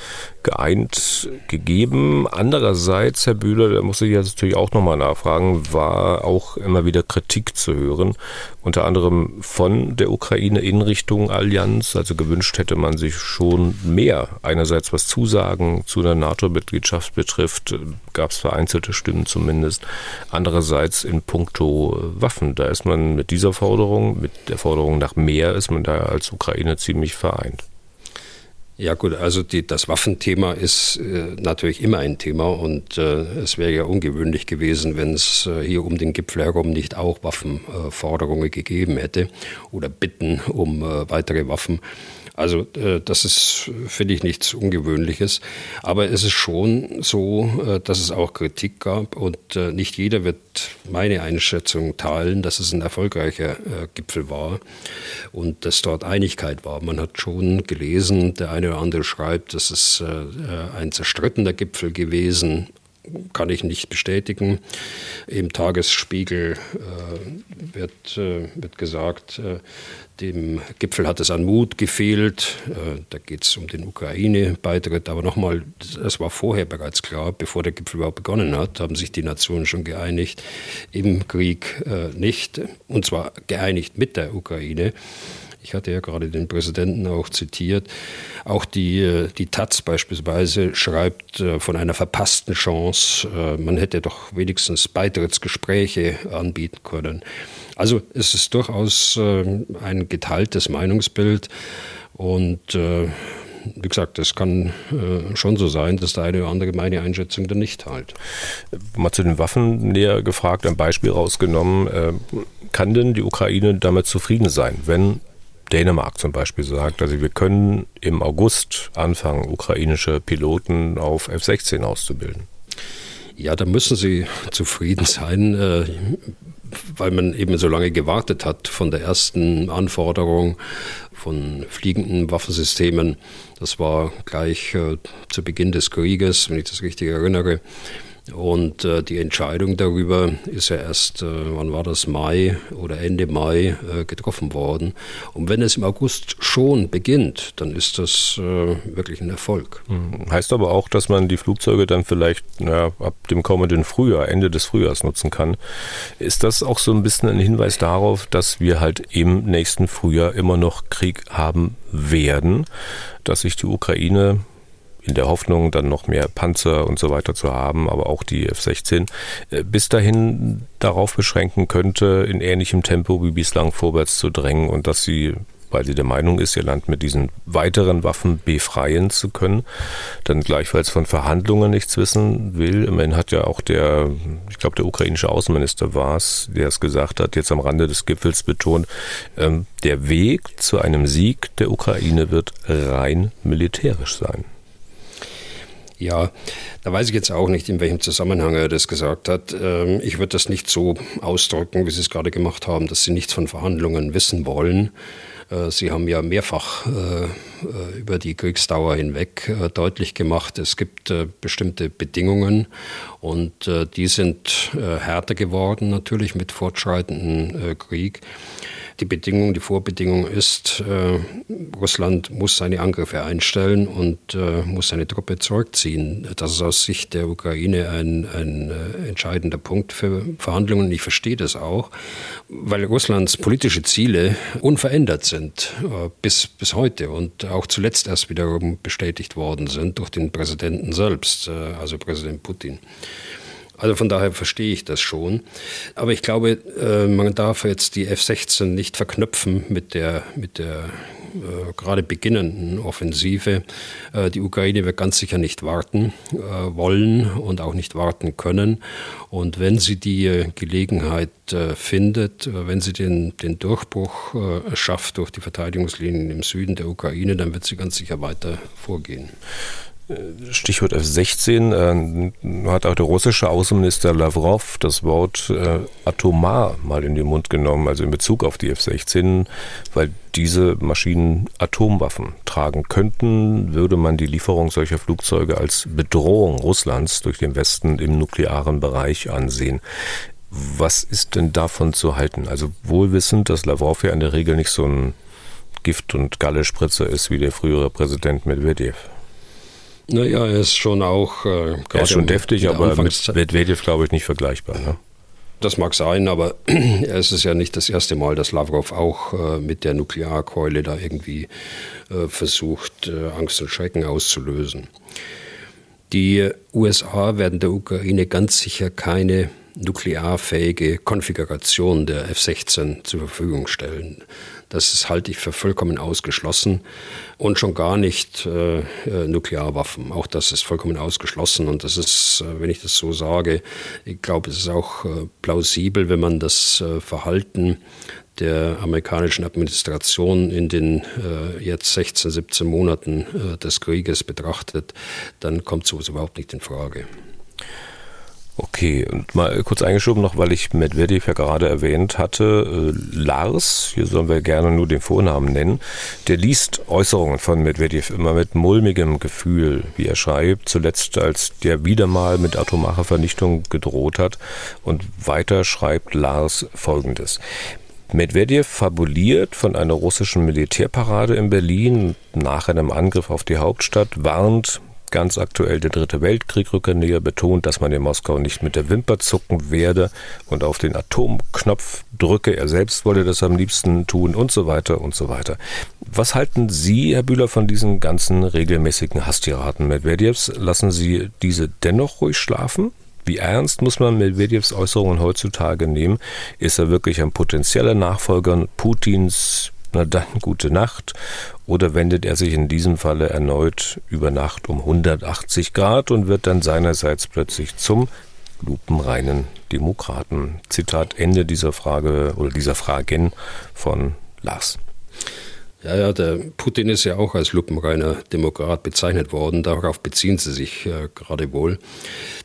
geeint gegeben. Andererseits, Herr Bühler, da muss ich jetzt natürlich auch nochmal nachfragen, war auch immer wieder Kritik zu hören, unter anderem von der Ukraine in Richtung Allianz. Also gewünscht hätte man sich schon mehr. Einerseits was Zusagen zu einer NATO-Mitgliedschaft betrifft, gab es vereinzelte Stimmen zumindest. Andererseits in puncto Waffen, da ist man mit dieser Forderung, mit der Forderung nach mehr, ist man da als Ukraine ziemlich vereint. Ja gut, also die, das Waffenthema ist äh, natürlich immer ein Thema und äh, es wäre ja ungewöhnlich gewesen, wenn es äh, hier um den Gipfel herum nicht auch Waffenforderungen gegeben hätte oder Bitten um äh, weitere Waffen. Also äh, das ist, finde ich, nichts Ungewöhnliches. Aber es ist schon so, äh, dass es auch Kritik gab und äh, nicht jeder wird meine Einschätzung teilen, dass es ein erfolgreicher Gipfel war und dass dort Einigkeit war. Man hat schon gelesen, der eine oder andere schreibt, dass es ein zerstrittener Gipfel gewesen kann ich nicht bestätigen. Im Tagesspiegel äh, wird, äh, wird gesagt, äh, dem Gipfel hat es an Mut gefehlt. Äh, da geht es um den Ukraine-Beitritt. Aber nochmal, es war vorher bereits klar, bevor der Gipfel überhaupt begonnen hat, haben sich die Nationen schon geeinigt, im Krieg äh, nicht. Und zwar geeinigt mit der Ukraine. Ich hatte ja gerade den Präsidenten auch zitiert. Auch die, äh, die Taz beispielsweise schreibt äh, von einer verpassten Chance. Äh, man hätte doch wenigstens Beitrittsgespräche anbieten können. Also es ist durchaus ein geteiltes Meinungsbild und wie gesagt, es kann äh, schon so sein, dass der eine oder andere meine Einschätzung dann nicht teilt. Mal zu den Waffen näher gefragt, ein Beispiel rausgenommen. Äh, kann denn die Ukraine damit zufrieden sein, wenn Dänemark zum Beispiel sagt, also wir können im August anfangen, ukrainische Piloten auf F-16 auszubilden. Ja, da müssen sie zufrieden sein, äh, weil man eben so lange gewartet hat von der ersten Anforderung von fliegenden Waffensystemen. Das war gleich äh, zu Beginn des Krieges, wenn ich das richtig erinnere. Und äh, die Entscheidung darüber ist ja erst, äh, wann war das, Mai oder Ende Mai äh, getroffen worden. Und wenn es im August schon beginnt, dann ist das äh, wirklich ein Erfolg. Hm. Heißt aber auch, dass man die Flugzeuge dann vielleicht na, ab dem kommenden Frühjahr, Ende des Frühjahrs nutzen kann. Ist das auch so ein bisschen ein Hinweis darauf, dass wir halt im nächsten Frühjahr immer noch Krieg haben werden, dass sich die Ukraine in der Hoffnung, dann noch mehr Panzer und so weiter zu haben, aber auch die F-16, äh, bis dahin darauf beschränken könnte, in ähnlichem Tempo wie bislang vorwärts zu drängen und dass sie weil sie der Meinung ist, ihr Land mit diesen weiteren Waffen befreien zu können, dann gleichfalls von Verhandlungen nichts wissen will. Immerhin hat ja auch der, ich glaube, der ukrainische Außenminister war es, der es gesagt hat, jetzt am Rande des Gipfels betont, ähm, der Weg zu einem Sieg der Ukraine wird rein militärisch sein. Ja, da weiß ich jetzt auch nicht, in welchem Zusammenhang er das gesagt hat. Ähm, ich würde das nicht so ausdrücken, wie Sie es gerade gemacht haben, dass Sie nichts von Verhandlungen wissen wollen. Äh, Sie haben ja mehrfach äh, über die Kriegsdauer hinweg deutlich gemacht, es gibt bestimmte Bedingungen und die sind härter geworden natürlich mit fortschreitendem Krieg die Bedingung, die Vorbedingung ist, äh, Russland muss seine Angriffe einstellen und äh, muss seine Truppe zurückziehen. Das ist aus Sicht der Ukraine ein, ein äh, entscheidender Punkt für Verhandlungen. Ich verstehe das auch, weil Russlands politische Ziele unverändert sind äh, bis, bis heute und auch zuletzt erst wiederum bestätigt worden sind durch den Präsidenten selbst, äh, also Präsident Putin. Also von daher verstehe ich das schon. Aber ich glaube, äh, man darf jetzt die F-16 nicht verknüpfen mit der, mit der äh, gerade beginnenden Offensive. Äh, die Ukraine wird ganz sicher nicht warten wollen und auch nicht warten können. Und wenn sie die Gelegenheit findet, wenn sie den, den Durchbruch schafft durch die Verteidigungslinien im Süden der Ukraine, dann wird sie ganz sicher weiter vorgehen. Stichwort F-16, äh, hat auch der russische Außenminister Lavrov das Wort äh, atomar mal in den Mund genommen, also in Bezug auf die F-16, weil diese Maschinen Atomwaffen tragen könnten, würde man die Lieferung solcher Flugzeuge als Bedrohung Russlands durch den Westen im nuklearen Bereich ansehen. Was ist denn davon zu halten? Also wohlwissend, dass Lavrov ja in der Regel nicht so ein Gift- und Galle-Spritzer ist wie der frühere Präsident Medvedev. Naja, er ist schon auch. Äh, er ist schon deftig, aber mit Medvedev, glaube ich, nicht vergleichbar. Ne? Das mag sein, aber es ist ja nicht das erste Mal, dass Lavrov auch äh, mit der Nuklearkeule da irgendwie äh, versucht, äh, Angst und Schrecken auszulösen. Die USA werden der Ukraine ganz sicher keine nuklearfähige Konfiguration der F-16 zur Verfügung stellen. Das halte ich für vollkommen ausgeschlossen und schon gar nicht äh, äh, Nuklearwaffen. Auch das ist vollkommen ausgeschlossen und das ist, äh, wenn ich das so sage, ich glaube, es ist auch äh, plausibel, wenn man das äh, Verhalten der amerikanischen Administration in den äh, jetzt 16, 17 Monaten des Krieges betrachtet, dann kommt sowas überhaupt nicht in Frage. Okay, und mal kurz eingeschoben noch, weil ich Medvedev ja gerade erwähnt hatte. Äh, Lars, hier sollen wir gerne nur den Vornamen nennen, der liest Äußerungen von Medvedev immer mit mulmigem Gefühl, wie er schreibt, zuletzt als der wieder mal mit atomarer Vernichtung gedroht hat. Und weiter schreibt Lars folgendes. Medvedev fabuliert von einer russischen Militärparade in Berlin nach einem Angriff auf die Hauptstadt, warnt, Ganz aktuell der Dritte Weltkrieg rücke näher, betont, dass man in Moskau nicht mit der Wimper zucken werde und auf den Atomknopf drücke. Er selbst wolle das am liebsten tun und so weiter und so weiter. Was halten Sie, Herr Bühler, von diesen ganzen regelmäßigen Hasstiraden Medvedevs? Lassen Sie diese dennoch ruhig schlafen? Wie ernst muss man Medvedevs Äußerungen heutzutage nehmen? Ist er wirklich ein potenzieller Nachfolger Putins? Na dann gute Nacht. Oder wendet er sich in diesem Falle erneut über Nacht um 180 Grad und wird dann seinerseits plötzlich zum lupenreinen Demokraten? Zitat Ende dieser Frage oder dieser Fragen von Lars. Ja, ja, der Putin ist ja auch als lupenreiner Demokrat bezeichnet worden. Darauf beziehen sie sich äh, gerade wohl.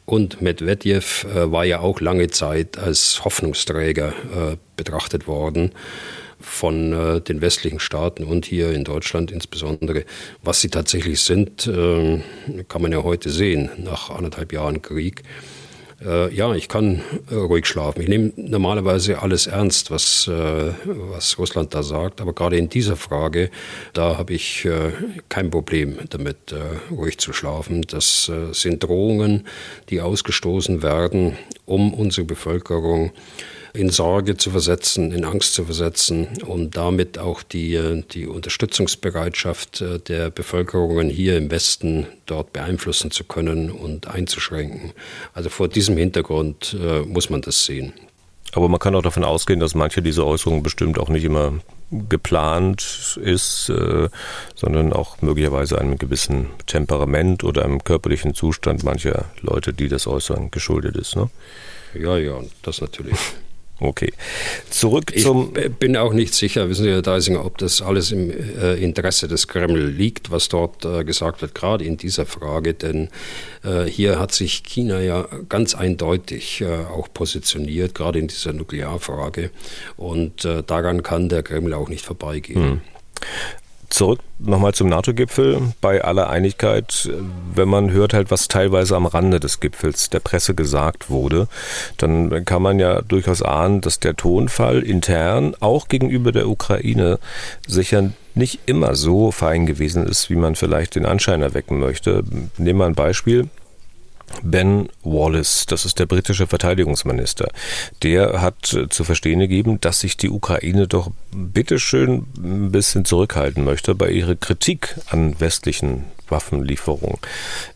Und Medvedev äh, war ja auch lange Zeit als Hoffnungsträger äh, betrachtet worden von äh, den westlichen Staaten und hier in Deutschland insbesondere. Was sie tatsächlich sind, äh, kann man ja heute sehen, nach anderthalb Jahren Krieg. Äh, ja, ich kann äh, ruhig schlafen. Ich nehme normalerweise alles ernst, was, äh, was Russland da sagt, aber gerade in dieser Frage, da habe ich äh, kein Problem damit, ruhig zu schlafen. Das sind Drohungen, die ausgestoßen werden, um unsere Bevölkerung in Sorge zu versetzen, in Angst zu versetzen, um damit auch die, äh, die Unterstützungsbereitschaft äh, der Bevölkerungen hier im Westen dort beeinflussen zu können und einzuschränken. Also vor diesem Hintergrund äh, muss man das sehen. Aber man kann auch davon ausgehen, dass manche dieser Äußerungen bestimmt auch nicht immer geplant ist, äh, sondern auch möglicherweise einem gewissen Temperament oder einem körperlichen Zustand mancher Leute, die das äußern, geschuldet ist. Ne? Ja, ja, das natürlich. Okay. Zurück zum. Ich bin auch nicht sicher, wissen Sie, Herr Deisinger, ob das alles im äh, Interesse des Kreml liegt, was dort äh, gesagt wird, gerade in dieser Frage. Denn äh, hier hat sich China ja ganz eindeutig auch positioniert, gerade in dieser Nuklearfrage. Und daran kann der Kreml auch nicht vorbeigehen. Hm. Zurück nochmal zum NATO-Gipfel. Bei aller Einigkeit, wenn man hört halt, was teilweise am Rande des Gipfels der Presse gesagt wurde, dann kann man ja durchaus ahnen, dass der Tonfall intern auch gegenüber der Ukraine sicher nicht immer so fein gewesen ist, wie man vielleicht den Anschein erwecken möchte. Nehmen wir ein Beispiel. Ben Wallace, das ist der britische Verteidigungsminister, der hat äh, zu verstehen gegeben, dass sich die Ukraine doch bitteschön ein bisschen zurückhalten möchte bei ihrer Kritik an westlichen Waffenlieferungen.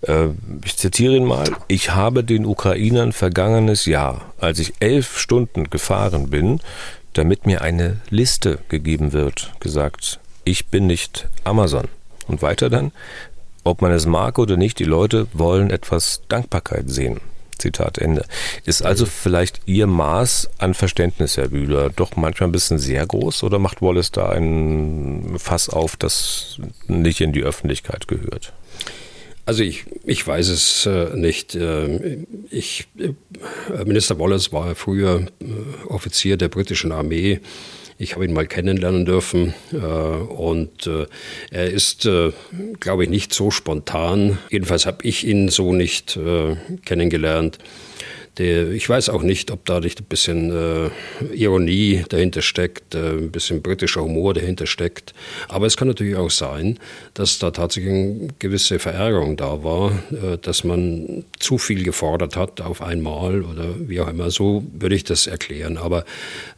Äh, ich zitiere ihn mal. Ich habe den Ukrainern vergangenes Jahr, als ich elf Stunden gefahren bin, damit mir eine Liste gegeben wird, gesagt, ich bin nicht Amazon. Und weiter dann, ob man es mag oder nicht, die Leute wollen etwas Dankbarkeit sehen. Zitat Ende. Ist also vielleicht Ihr Maß an Verständnis, Herr Bühler, doch manchmal ein bisschen sehr groß oder macht Wallace da ein Fass auf, das nicht in die Öffentlichkeit gehört? Also ich, ich weiß es äh, nicht. Äh, ich, äh, Minister Wallace war früher äh, Offizier der britischen Armee. Ich habe ihn mal kennenlernen dürfen äh, und äh, er ist, äh, glaube ich, nicht so spontan. Jedenfalls habe ich ihn so nicht kennengelernt. Der, ich weiß auch nicht, ob da nicht ein bisschen äh, Ironie dahinter steckt, äh, ein bisschen britischer Humor dahinter steckt. Aber es kann natürlich auch sein, dass da tatsächlich eine gewisse Verärgerung da war, äh, dass man zu viel gefordert hat auf einmal oder wie auch immer. So würde ich das erklären. Aber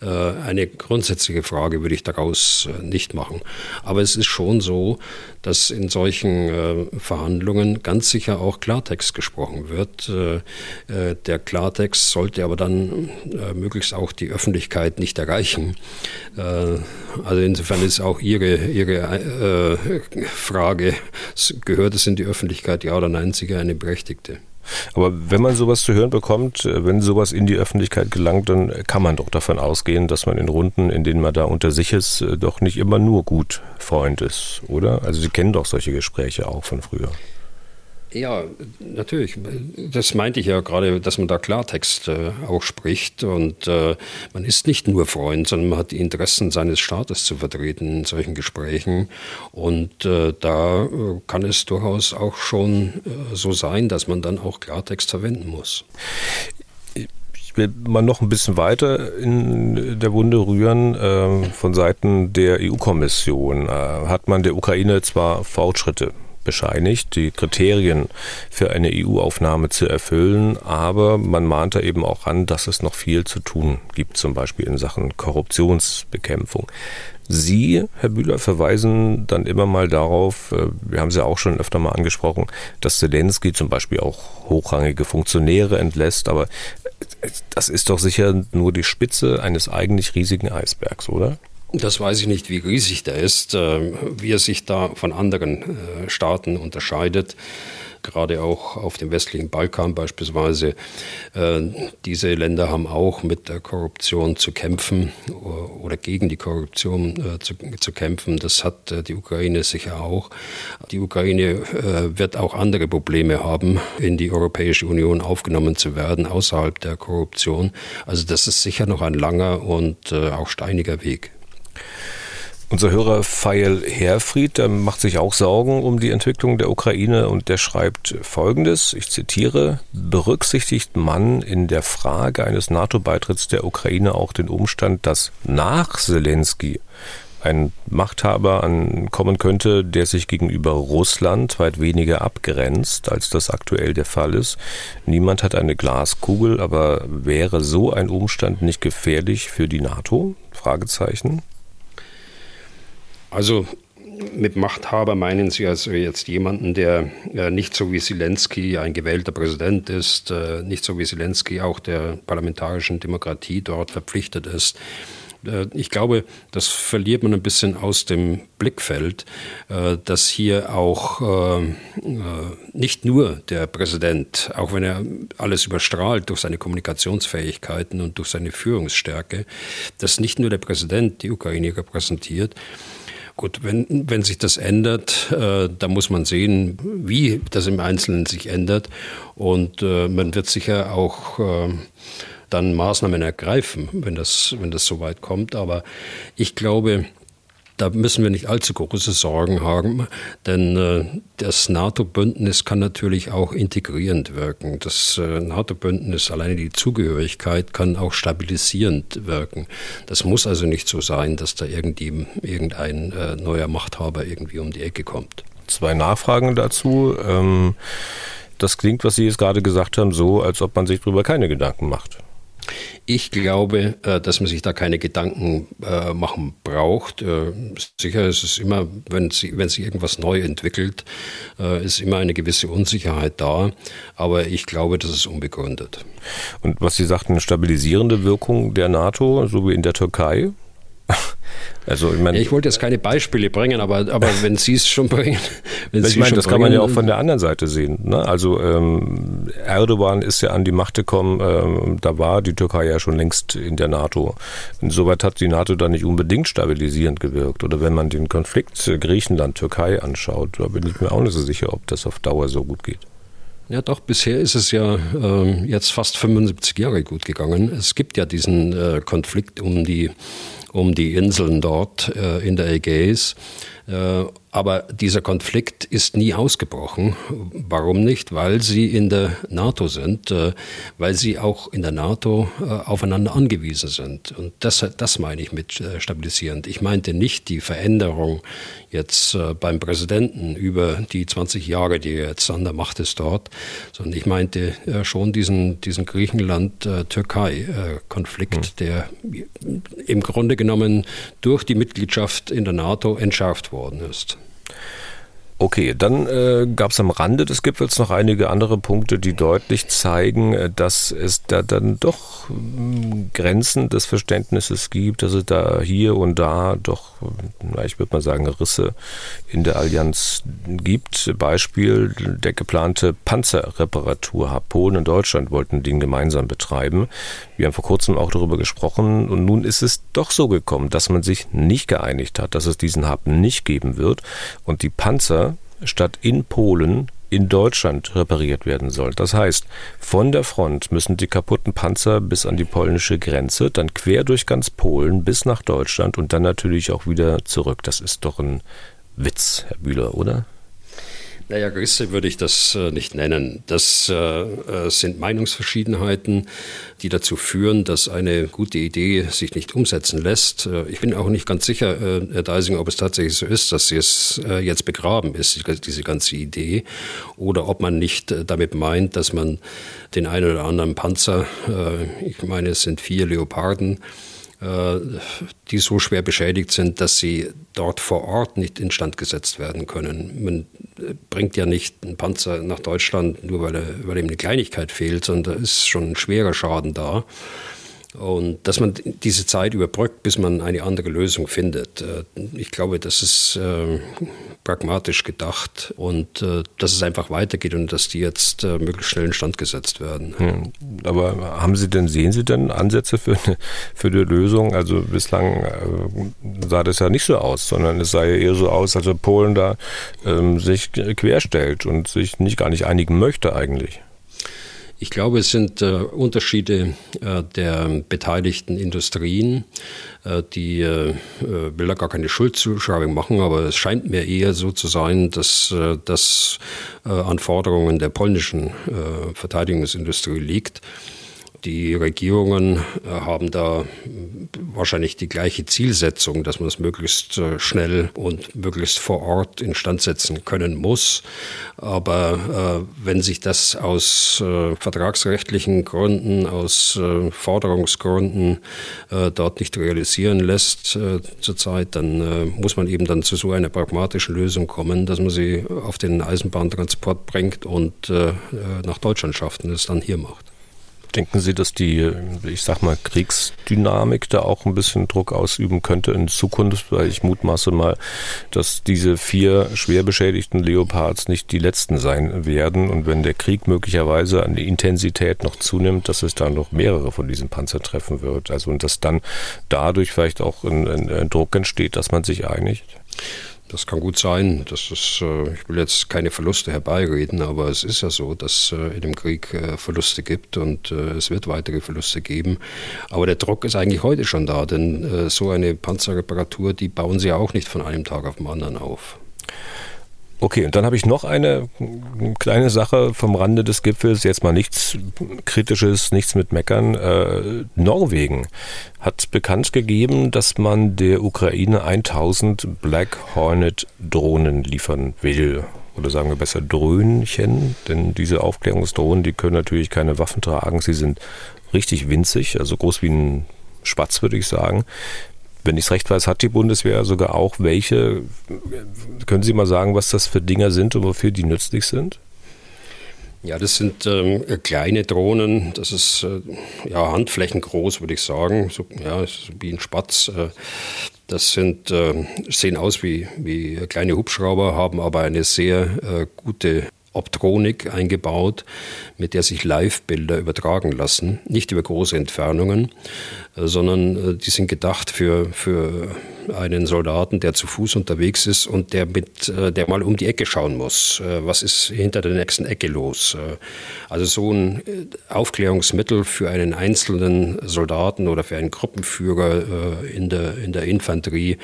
äh, eine grundsätzliche Frage würde ich daraus äh, nicht machen. Aber es ist schon so, dass in solchen äh, Verhandlungen ganz sicher auch Klartext gesprochen wird. der Klartext Klartext sollte aber dann äh, möglichst auch die Öffentlichkeit nicht erreichen. Äh, also insofern ist auch Ihre, Ihre äh, Frage, gehört es in die Öffentlichkeit, ja oder nein, sicher eine berechtigte. Aber wenn man sowas zu hören bekommt, äh, wenn sowas in die Öffentlichkeit gelangt, dann kann man doch davon ausgehen, dass man in Runden, in denen man da unter sich ist, äh, doch nicht immer nur gut Freund ist, oder? Also Sie kennen doch solche Gespräche auch von früher. Ja, natürlich. Das meinte ich ja gerade, dass man da Klartext äh, auch spricht. Und äh, man ist nicht nur Freund, sondern man hat die Interessen seines Staates zu vertreten in solchen Gesprächen. Und äh, da äh, kann es durchaus auch schon äh, so sein, dass man dann auch Klartext verwenden muss. Ich will mal noch ein bisschen weiter in der Wunde rühren. Ähm, von Seiten der EU-Kommission äh, hat man der Ukraine zwar Fortschritte bescheinigt, die Kriterien für eine EU-Aufnahme zu erfüllen, aber man mahnt da eben auch an, dass es noch viel zu tun gibt, zum Beispiel in Sachen Korruptionsbekämpfung. Sie, Herr Bühler, verweisen dann immer mal darauf, äh, wir haben es ja auch schon öfter mal angesprochen, dass Zelensky zum Beispiel auch hochrangige Funktionäre entlässt, aber das ist doch sicher nur die Spitze eines eigentlich riesigen Eisbergs, oder? Das weiß ich nicht, wie riesig der ist, äh, wie er sich da von anderen äh, Staaten unterscheidet gerade auch auf dem westlichen Balkan beispielsweise. Äh, diese Länder haben auch mit der Korruption zu kämpfen oder gegen die Korruption zu, zu kämpfen. Das hat die Ukraine sicher auch. Die Ukraine wird auch andere Probleme haben, in die Europäische Union aufgenommen zu werden, außerhalb der Korruption. Also das ist sicher noch ein langer und auch steiniger Weg. Unser Hörer Feil Herfried der macht sich auch Sorgen um die Entwicklung der Ukraine und der schreibt Folgendes, ich zitiere, berücksichtigt man in der Frage eines NATO-Beitritts der Ukraine auch den Umstand, dass nach Zelensky ein Machthaber ankommen könnte, der sich gegenüber Russland weit weniger abgrenzt, als das aktuell der Fall ist. Niemand hat eine Glaskugel, aber wäre so ein Umstand nicht gefährlich für die NATO? Fragezeichen. Also mit Machthaber meinen Sie also jetzt jemanden, der äh, nicht so wie Zelensky ein gewählter Präsident ist, äh, nicht so wie Zelensky auch der parlamentarischen Demokratie dort verpflichtet ist. Äh, ich glaube, das verliert man ein bisschen aus dem Blickfeld, dass hier auch nicht nur der Präsident, auch wenn er alles überstrahlt durch seine Kommunikationsfähigkeiten und durch seine Führungsstärke, dass nicht nur der Präsident die Ukraine repräsentiert, Gut, wenn, wenn sich das ändert, äh, da muss man sehen, wie das im Einzelnen sich ändert. Und äh, man wird sicher auch äh, dann Maßnahmen ergreifen, wenn das, wenn das so weit kommt. Aber ich glaube, da müssen wir nicht allzu große Sorgen haben, denn äh, das NATO-Bündnis kann natürlich auch integrierend wirken. Das äh, NATO-Bündnis, alleine die Zugehörigkeit, kann auch stabilisierend wirken. Das muss also nicht so sein, dass da irgendwie irgendein äh, neuer Machthaber irgendwie um die Ecke kommt. Zwei Nachfragen dazu. Ähm, das klingt, was Sie jetzt gerade gesagt haben, so, als ob man sich darüber keine Gedanken macht. Ich glaube, äh, dass man sich da keine Gedanken äh, machen braucht. Äh, sicher ist es immer, wenn, sie, wenn sich irgendwas neu entwickelt, ist immer eine gewisse Unsicherheit da. Aber ich glaube, das ist unbegründet. Und was Sie sagten, stabilisierende Wirkung der NATO, so wie in der Türkei? Also ich, meine, ich wollte jetzt keine Beispiele bringen, aber, aber wenn Sie es schon bringen. Wenn ich meine, das bringen, kann man ja auch von der anderen Seite sehen. Ne? Also ähm, Erdogan ist ja an die Macht gekommen, ähm, da war die Türkei ja schon längst in der NATO. Insoweit hat die NATO da nicht unbedingt stabilisierend gewirkt. Oder wenn man den Konflikt Griechenland-Türkei anschaut, da bin ich mir auch nicht so sicher, ob das auf Dauer so gut geht. Ja, doch, bisher ist es ja äh, jetzt fast 75 Jahre gut gegangen. Es gibt ja diesen äh, Konflikt um die um die Inseln dort äh, in der Ägäis. Äh, aber dieser Konflikt ist nie ausgebrochen. Warum nicht? Weil sie in der NATO sind, äh, weil sie auch in der NATO äh, aufeinander angewiesen sind. Und das, das meine ich mit stabilisierend. Ich meinte nicht die Veränderung jetzt beim Präsidenten über die 20 Jahre, die er jetzt an der Macht ist dort, sondern ich meinte schon diesen, diesen Griechenland-Türkei-Konflikt, hm. der im Grunde genommen durch die Mitgliedschaft in der NATO entschärft worden ist. Okay, dann äh, gab es am Rande des Gipfels noch einige andere Punkte, die deutlich zeigen, äh, dass es da dann doch äh, Grenzen des Verständnisses gibt, dass es da hier und da doch, na, ich würde mal sagen, Risse in der Allianz gibt. Beispiel der geplante Panzerreparatur. Polen und Deutschland wollten den gemeinsam betreiben. Wir haben vor kurzem auch darüber gesprochen und nun ist es doch so gekommen, dass man sich nicht geeinigt hat, dass es diesen Hub nicht geben wird und die Panzer statt in Polen in Deutschland repariert werden soll. Das heißt, von der Front müssen die kaputten Panzer bis an die polnische Grenze, dann quer durch ganz Polen bis nach Deutschland und dann natürlich auch wieder zurück. Das ist doch ein Witz, Herr Bühler, oder? Naja, Risse würde ich das äh, nicht nennen. Das äh, äh, sind Meinungsverschiedenheiten, die dazu führen, dass eine gute Idee sich nicht umsetzen lässt. Äh, ich bin auch nicht ganz sicher, äh, Herr Deising, ob es tatsächlich so ist, dass es jetzt begraben ist, diese ganze Idee, oder ob man nicht damit meint, dass man den einen oder anderen Panzer, ich meine, es sind vier Leoparden, die so schwer beschädigt sind, dass sie dort vor Ort nicht instand gesetzt werden können. Man bringt ja nicht einen Panzer nach Deutschland, nur weil, er, weil ihm eine Kleinigkeit fehlt, sondern da ist schon ein schwerer Schaden da. Und dass man diese Zeit überbrückt, bis man eine andere Lösung findet. Äh, ich glaube, das ist äh, pragmatisch gedacht und äh, dass es einfach weitergeht und dass die jetzt möglichst schnell instand gesetzt werden. Hm. Aber haben Sie denn, sehen Sie denn Ansätze für eine, für eine Lösung? Also bislang sah das ja nicht so aus, sondern es sah ja eher so aus, als ob Polen da ähm, sich querstellt und sich nicht gar nicht einigen möchte eigentlich. Ich glaube, es sind äh, Unterschiede äh, der beteiligten Industrien. Äh, die äh, äh, will da gar keine Schuldzuschreibung machen, aber es scheint mir eher so zu sein, dass äh, das an Forderungen der polnischen Verteidigungsindustrie liegt. Die Regierungen äh, haben da wahrscheinlich die gleiche Zielsetzung, dass man es möglichst äh, schnell und möglichst vor Ort instand setzen können muss. Aber äh, wenn sich das aus äh, vertragsrechtlichen Gründen, aus äh, Forderungsgründen äh, dort nicht realisieren lässt zurzeit, dann muss man eben dann zu so einer pragmatischen Lösung kommen, dass man sie auf den Eisenbahntransport bringt und nach Deutschland schafft und es dann hier macht. Denken Sie, dass die, ich sag mal, Kriegsdynamik da auch ein bisschen Druck ausüben könnte in Zukunft? Weil ich mutmaße mal, dass diese vier schwer beschädigten Leopards nicht die letzten sein werden. Und wenn der Krieg möglicherweise an die Intensität noch zunimmt, dass es da noch mehrere von diesen Panzern treffen wird. Also und dass dann dadurch vielleicht auch ein, ein, ein Druck entsteht, dass man sich einigt? Das kann gut sein. Das ist, äh, ich will jetzt keine Verluste herbeireden, aber es ist ja so, dass äh, in dem Krieg äh, Verluste gibt und es wird weitere Verluste geben. Aber der Druck ist eigentlich heute schon da, denn so eine Panzerreparatur, die bauen sie auch nicht von einem Tag auf den anderen auf. Okay, und dann habe ich noch eine kleine Sache vom Rande des Gipfels, jetzt mal nichts Kritisches, nichts mit Meckern. Äh, Norwegen hat bekannt gegeben, dass man der Ukraine 1000 Black Hornet Drohnen liefern will. Oder sagen wir besser Dröhnchen, denn diese Aufklärungsdrohnen, die können natürlich keine Waffen tragen, sie sind richtig winzig, also groß wie ein Spatz, würde ich sagen. Wenn ich es recht weiß, hat die Bundeswehr sogar auch welche. Können Sie mal sagen, was das für Dinger sind und wofür die nützlich sind? Ja, das sind ähm, kleine Drohnen. Das ist äh, ja handflächengroß, würde ich sagen. So, ja, so wie ein Spatz. Äh, das sind, äh, sehen aus wie, wie kleine Hubschrauber, haben aber eine sehr äh, gute Optronik eingebaut, mit der sich Live-Bilder übertragen lassen, nicht über große Entfernungen, äh, sondern äh, die sind gedacht für, für einen Soldaten, der zu Fuß unterwegs ist und der mit, äh, der mal um die Ecke schauen muss. Was ist hinter der nächsten Ecke los? Also so ein Aufklärungsmittel für einen einzelnen Soldaten oder für einen Gruppenführer in der, in der Infanterie,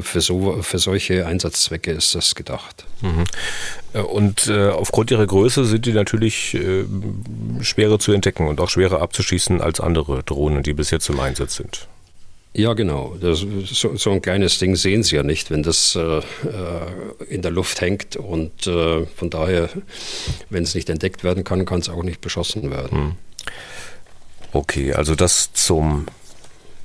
für, so, für solche Einsatzzwecke ist das gedacht. Mhm. Und äh, aufgrund ihrer Größe sind die natürlich äh, schwerer zu entdecken und auch schwerer abzuschießen als andere Drohnen, die bis jetzt im Einsatz sind. Ja, genau. Das, so, so, ein kleines Ding sehen Sie ja nicht, wenn das äh, äh in der Luft hängt. Und äh, von daher, wenn es nicht entdeckt werden kann, kann es auch nicht beschossen werden. Hm. Okay, also das zum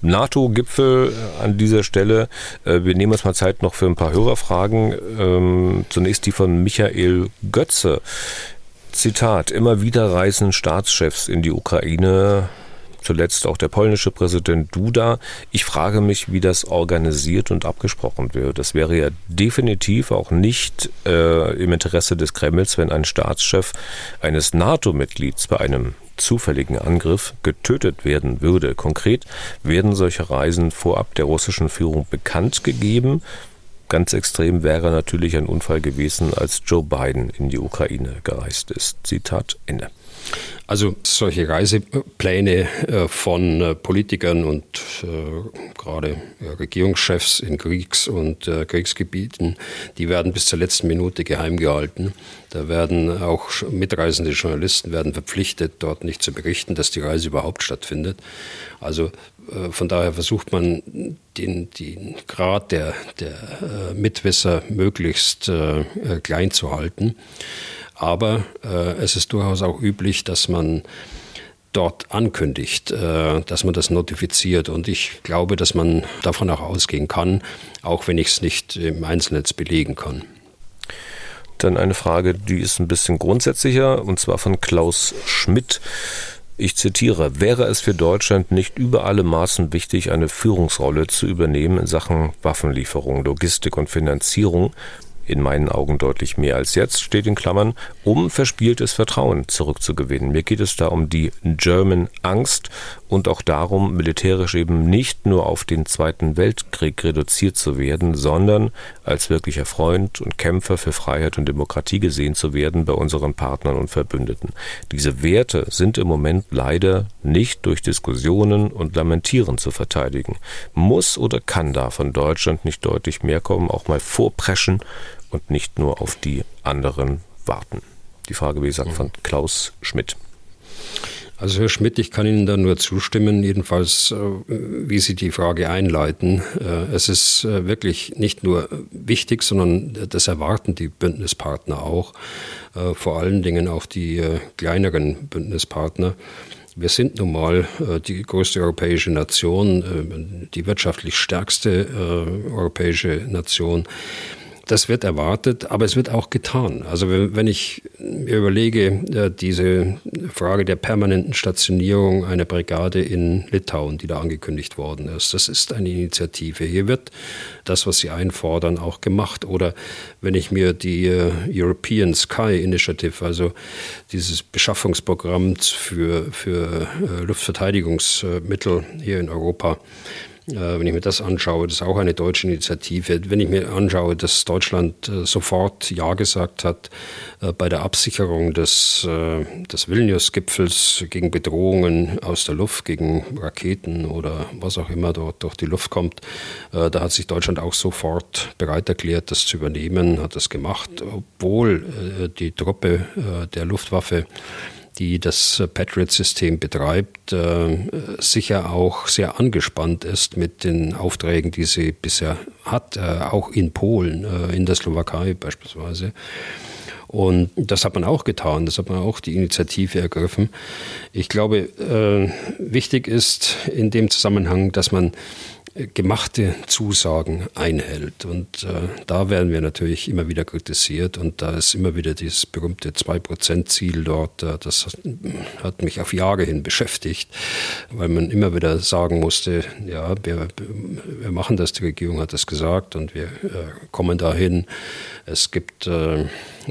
NATO-Gipfel äh, an dieser Stelle. Äh, wir nehmen uns mal Zeit noch für ein paar Hörerfragen. Ähm, zunächst die von Michael Götze. Zitat, immer wieder reisen Staatschefs in die Ukraine, zuletzt auch der polnische Präsident Duda. Ich frage mich, wie das organisiert und abgesprochen wird. Das wäre ja definitiv auch nicht äh, im Interesse des Kremls, wenn ein Staatschef eines NATO-Mitglieds bei einem zufälligen Angriff getötet werden würde. Konkret werden solche Reisen vorab der russischen Führung bekannt gegeben. Ganz extrem wäre natürlich ein Unfall gewesen, als Joe Biden in die Ukraine gereist ist. Zitat Ende. Also solche Reisepläne äh, von äh, Politikern und äh, gerade Regierungschefs in Kriegs- und Kriegsgebieten, die werden bis zur letzten Minute geheim gehalten. Da werden auch mitreisende Journalisten werden verpflichtet, dort nicht zu berichten, dass die Reise überhaupt stattfindet. Also von daher versucht man den, den Grad der, der Mitwisser möglichst klein zu halten. Aber äh, es ist durchaus auch üblich, dass man dort ankündigt, äh, dass man das notifiziert. Und ich glaube, dass man davon auch ausgehen kann, auch wenn ich es nicht im Einzelnetz belegen kann. Dann eine Frage, die ist ein bisschen grundsätzlicher, und zwar von Klaus Schmidt. Ich zitiere, wäre es für Deutschland nicht über alle Maßen wichtig, eine Führungsrolle zu übernehmen in Sachen Waffenlieferung, Logistik und Finanzierung, in meinen Augen deutlich mehr als jetzt, steht in Klammern, um verspieltes Vertrauen zurückzugewinnen. Mir geht es da um die German Angst und auch darum, militärisch eben nicht nur auf den Zweiten Weltkrieg reduziert zu werden, sondern als wirklicher Freund und Kämpfer für Freiheit und Demokratie gesehen zu werden bei unseren Partnern und Verbündeten. Diese Werte sind im Moment leider nicht durch Diskussionen und Lamentieren zu verteidigen. Muss oder kann da von Deutschland nicht deutlich mehr kommen, auch mal vorpreschen und nicht nur auf die anderen warten? Die Frage, wie gesagt, von Klaus Schmidt. Also Herr Schmidt, ich kann Ihnen da nur zustimmen, jedenfalls äh, wie Sie die Frage einleiten. Äh, es ist äh, wirklich nicht nur wichtig, sondern das erwarten die Bündnispartner auch, vor allen Dingen auch die kleineren Bündnispartner. Wir sind nun mal die größte europäische Nation, die wirtschaftlich stärkste europäische Nation. Das wird erwartet, aber es wird auch getan. Also wenn ich mir überlege, äh, diese Frage der permanenten Stationierung einer Brigade in Litauen, die da angekündigt worden ist, das ist eine Initiative. Hier wird das, was Sie einfordern, auch gemacht. Oder wenn ich mir die äh, European Sky Initiative, also dieses Beschaffungsprogramm für, für äh, Luftverteidigungsmittel hier in Europa, wenn ich mir das anschaue, das ist auch eine deutsche Initiative. Wenn ich mir anschaue, dass Deutschland äh, sofort Ja gesagt hat äh, bei der Absicherung des, des Vilnius-Gipfels gegen Bedrohungen aus der Luft, gegen Raketen oder was auch immer dort durch die Luft kommt, da hat sich Deutschland auch sofort bereit erklärt, das zu übernehmen, hat das gemacht, obwohl die Truppe der Luftwaffe die das Patriot-System betreibt, äh, sicher auch sehr angespannt ist mit den Aufträgen, die sie bisher hat, äh, auch in Polen, äh, in der Slowakei beispielsweise. Und das hat man auch getan, das hat man auch die Initiative ergriffen. Ich glaube, äh, wichtig ist in dem Zusammenhang, dass man gemachte Zusagen einhält. Und äh, da werden wir natürlich immer wieder kritisiert und da ist immer wieder dieses berühmte 2%-Ziel dort, äh, das hat mich auf Jahre hin beschäftigt, weil man immer wieder sagen musste, ja, wir, wir machen das, die Regierung hat das gesagt und wir äh, kommen dahin. Es gibt äh,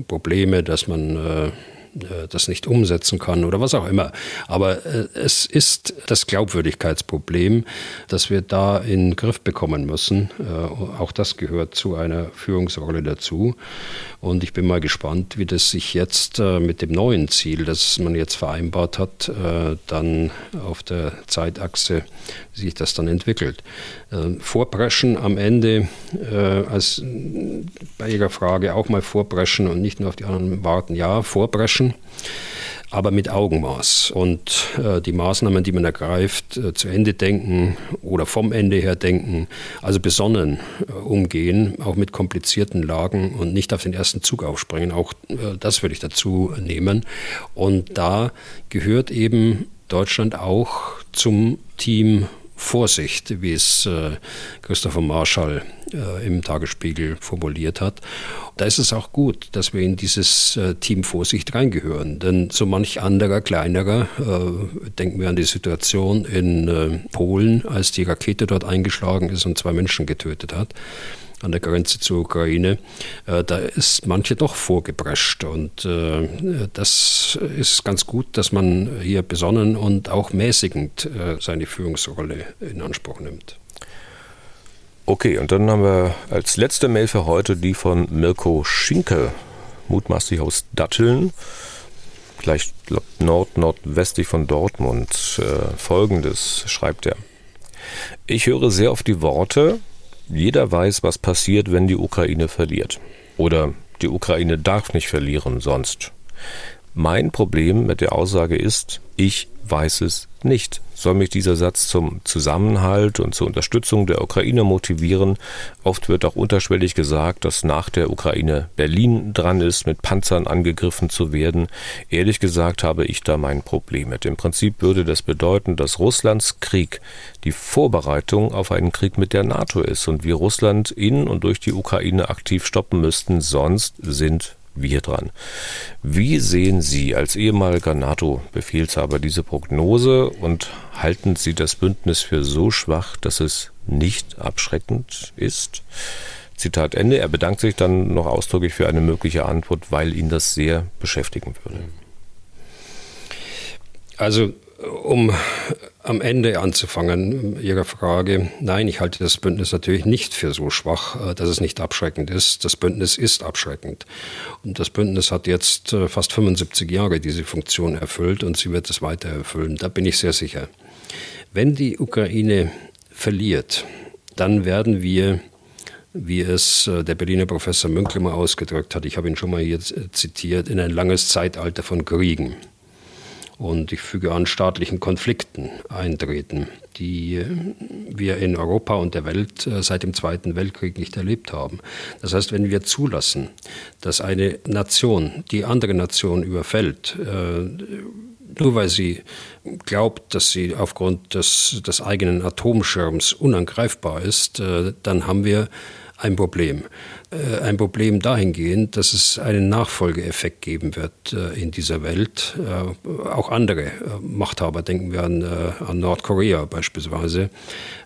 Probleme, dass man äh, das nicht umsetzen kann oder was auch immer. Aber äh, es ist das Glaubwürdigkeitsproblem, das wir da in den Griff bekommen müssen. Äh, auch das gehört zu einer Führungsrolle dazu. Und ich bin mal gespannt, wie das sich jetzt mit dem neuen Ziel, das man jetzt vereinbart hat, dann auf der Zeitachse, wie sich das dann entwickelt. Vorpreschen am Ende, als bei Ihrer Frage auch mal vorpreschen und nicht nur auf die anderen warten, ja, vorpreschen aber mit Augenmaß. Und äh, die Maßnahmen, die man ergreift, äh, zu Ende denken oder vom Ende her denken, also besonnen äh, umgehen, auch mit komplizierten Lagen und nicht auf den ersten Zug aufspringen. Auch äh, das würde ich dazu nehmen. Und da gehört eben Deutschland auch zum Team Vorsicht, wie es äh, Christopher Marschall äh, im Tagesspiegel formuliert hat. Da ist es auch gut, dass wir in dieses äh, Team Vorsicht reingehören. Denn so manch anderer, kleinerer, denken wir an die Situation in Polen, als die Rakete dort eingeschlagen ist und zwei Menschen getötet hat an der Grenze zur Ukraine, äh, da ist manche doch vorgeprescht. Und äh, das ist ganz gut, dass man hier besonnen und auch mäßigend äh, seine Führungsrolle in Anspruch nimmt. Okay, und dann haben wir als letzte Mail für heute die von Mirko Schinke, mutmaßlich aus Datteln, gleich nord-nordwestlich von Dortmund. Folgendes schreibt er. Ich höre sehr auf die Worte, jeder weiß, was passiert, wenn die Ukraine verliert. Oder die Ukraine darf nicht verlieren sonst. Mein Problem mit der Aussage ist, ich weiß es nicht. Soll mich dieser Satz zum Zusammenhalt und zur Unterstützung der Ukraine motivieren? Oft wird auch unterschwellig gesagt, dass nach der Ukraine Berlin dran ist, mit Panzern angegriffen zu werden. Ehrlich gesagt habe ich da mein Problem mit. Im Prinzip würde das bedeuten, dass Russlands Krieg die Vorbereitung auf einen Krieg mit der NATO ist und wir Russland in und durch die Ukraine aktiv stoppen müssten, sonst sind wir dran. Wie sehen Sie als ehemaliger NATO-Befehlshaber diese Prognose und halten Sie das Bündnis für so schwach, dass es nicht abschreckend ist? Zitat Ende. Er bedankt sich dann noch ausdrücklich für eine mögliche Antwort, weil ihn das sehr beschäftigen würde. Also um am Ende anzufangen, Ihrer Frage. Nein, ich halte das Bündnis natürlich nicht für so schwach, äh, dass es nicht abschreckend ist. Das Bündnis ist abschreckend. Und das Bündnis hat jetzt äh, fast 75 Jahre diese Funktion erfüllt und sie wird es weiter erfüllen. Da bin ich sehr sicher. Wenn die Ukraine verliert, dann werden wir wie es äh, der Berliner Professor Münkler mal ausgedrückt hat, ich habe ihn schon mal hier zitiert, in ein langes Zeitalter von Kriegen und ich füge an staatlichen Konflikten eintreten, die äh, wir in Europa und der Welt äh, seit dem Zweiten Weltkrieg nicht erlebt haben. Das heißt, wenn wir zulassen, dass eine Nation die andere Nation überfällt, äh, nur weil sie glaubt, dass sie aufgrund des, des eigenen Atomschirms unangreifbar ist, dann haben wir ein Problem. Äh, ein Problem dahingehend, dass es einen Nachfolgeeffekt geben wird äh, in dieser Welt. Äh, auch andere Machthaber, denken wir an, an Nordkorea beispielsweise,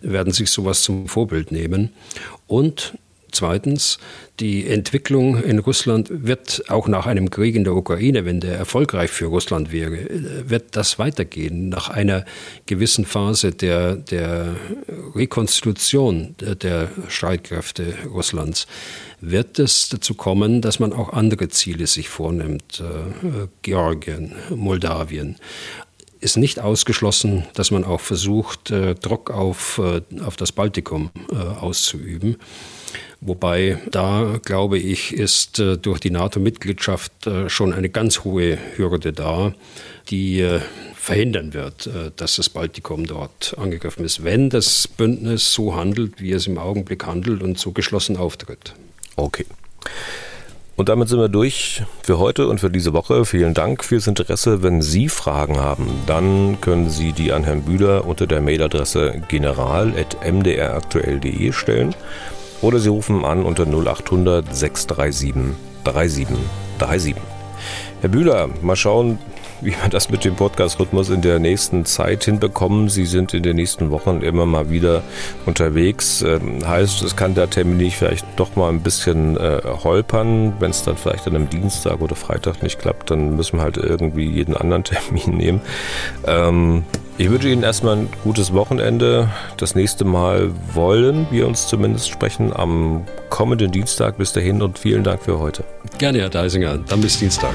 werden sich sowas zum Vorbild nehmen. Und Zweitens, die Entwicklung in Russland wird auch nach einem Krieg in der Ukraine, wenn der erfolgreich für Russland wäre, wird das weitergehen. Nach einer gewissen Phase der, der Rekonstitution der Streitkräfte Russlands wird es dazu kommen, dass man auch andere Ziele sich vornimmt. Äh, Georgien, Moldawien ist nicht ausgeschlossen, dass man auch versucht, äh, Druck auf, äh, auf das Baltikum äh, auszuüben. Wobei da, glaube ich, ist durch die NATO-Mitgliedschaft schon eine ganz hohe Hürde da, die verhindern wird, dass das Baltikum dort angegriffen ist, wenn das Bündnis so handelt, wie es im Augenblick handelt und so geschlossen auftritt. Okay. Und damit sind wir durch für heute und für diese Woche. Vielen Dank fürs Interesse. Wenn Sie Fragen haben, dann können Sie die an Herrn Bühler unter der Mailadresse general.mdraktuell.de stellen oder Sie rufen an unter 0800 637 3737. Herr Bühler, mal schauen, wie wir das mit dem Podcast-Rhythmus in der nächsten Zeit hinbekommen. Sie sind in den nächsten Wochen immer mal wieder unterwegs. Ähm, heißt, es kann der Termin nicht vielleicht doch mal ein bisschen äh, holpern. Wenn es dann vielleicht an einem Dienstag oder Freitag nicht klappt, dann müssen wir halt irgendwie jeden anderen Termin nehmen. Ähm, ich wünsche Ihnen erstmal ein gutes Wochenende. Das nächste Mal wollen wir uns zumindest sprechen am kommenden Dienstag. Bis dahin und vielen Dank für heute. Gerne, Herr Deisinger. Dann bis Dienstag.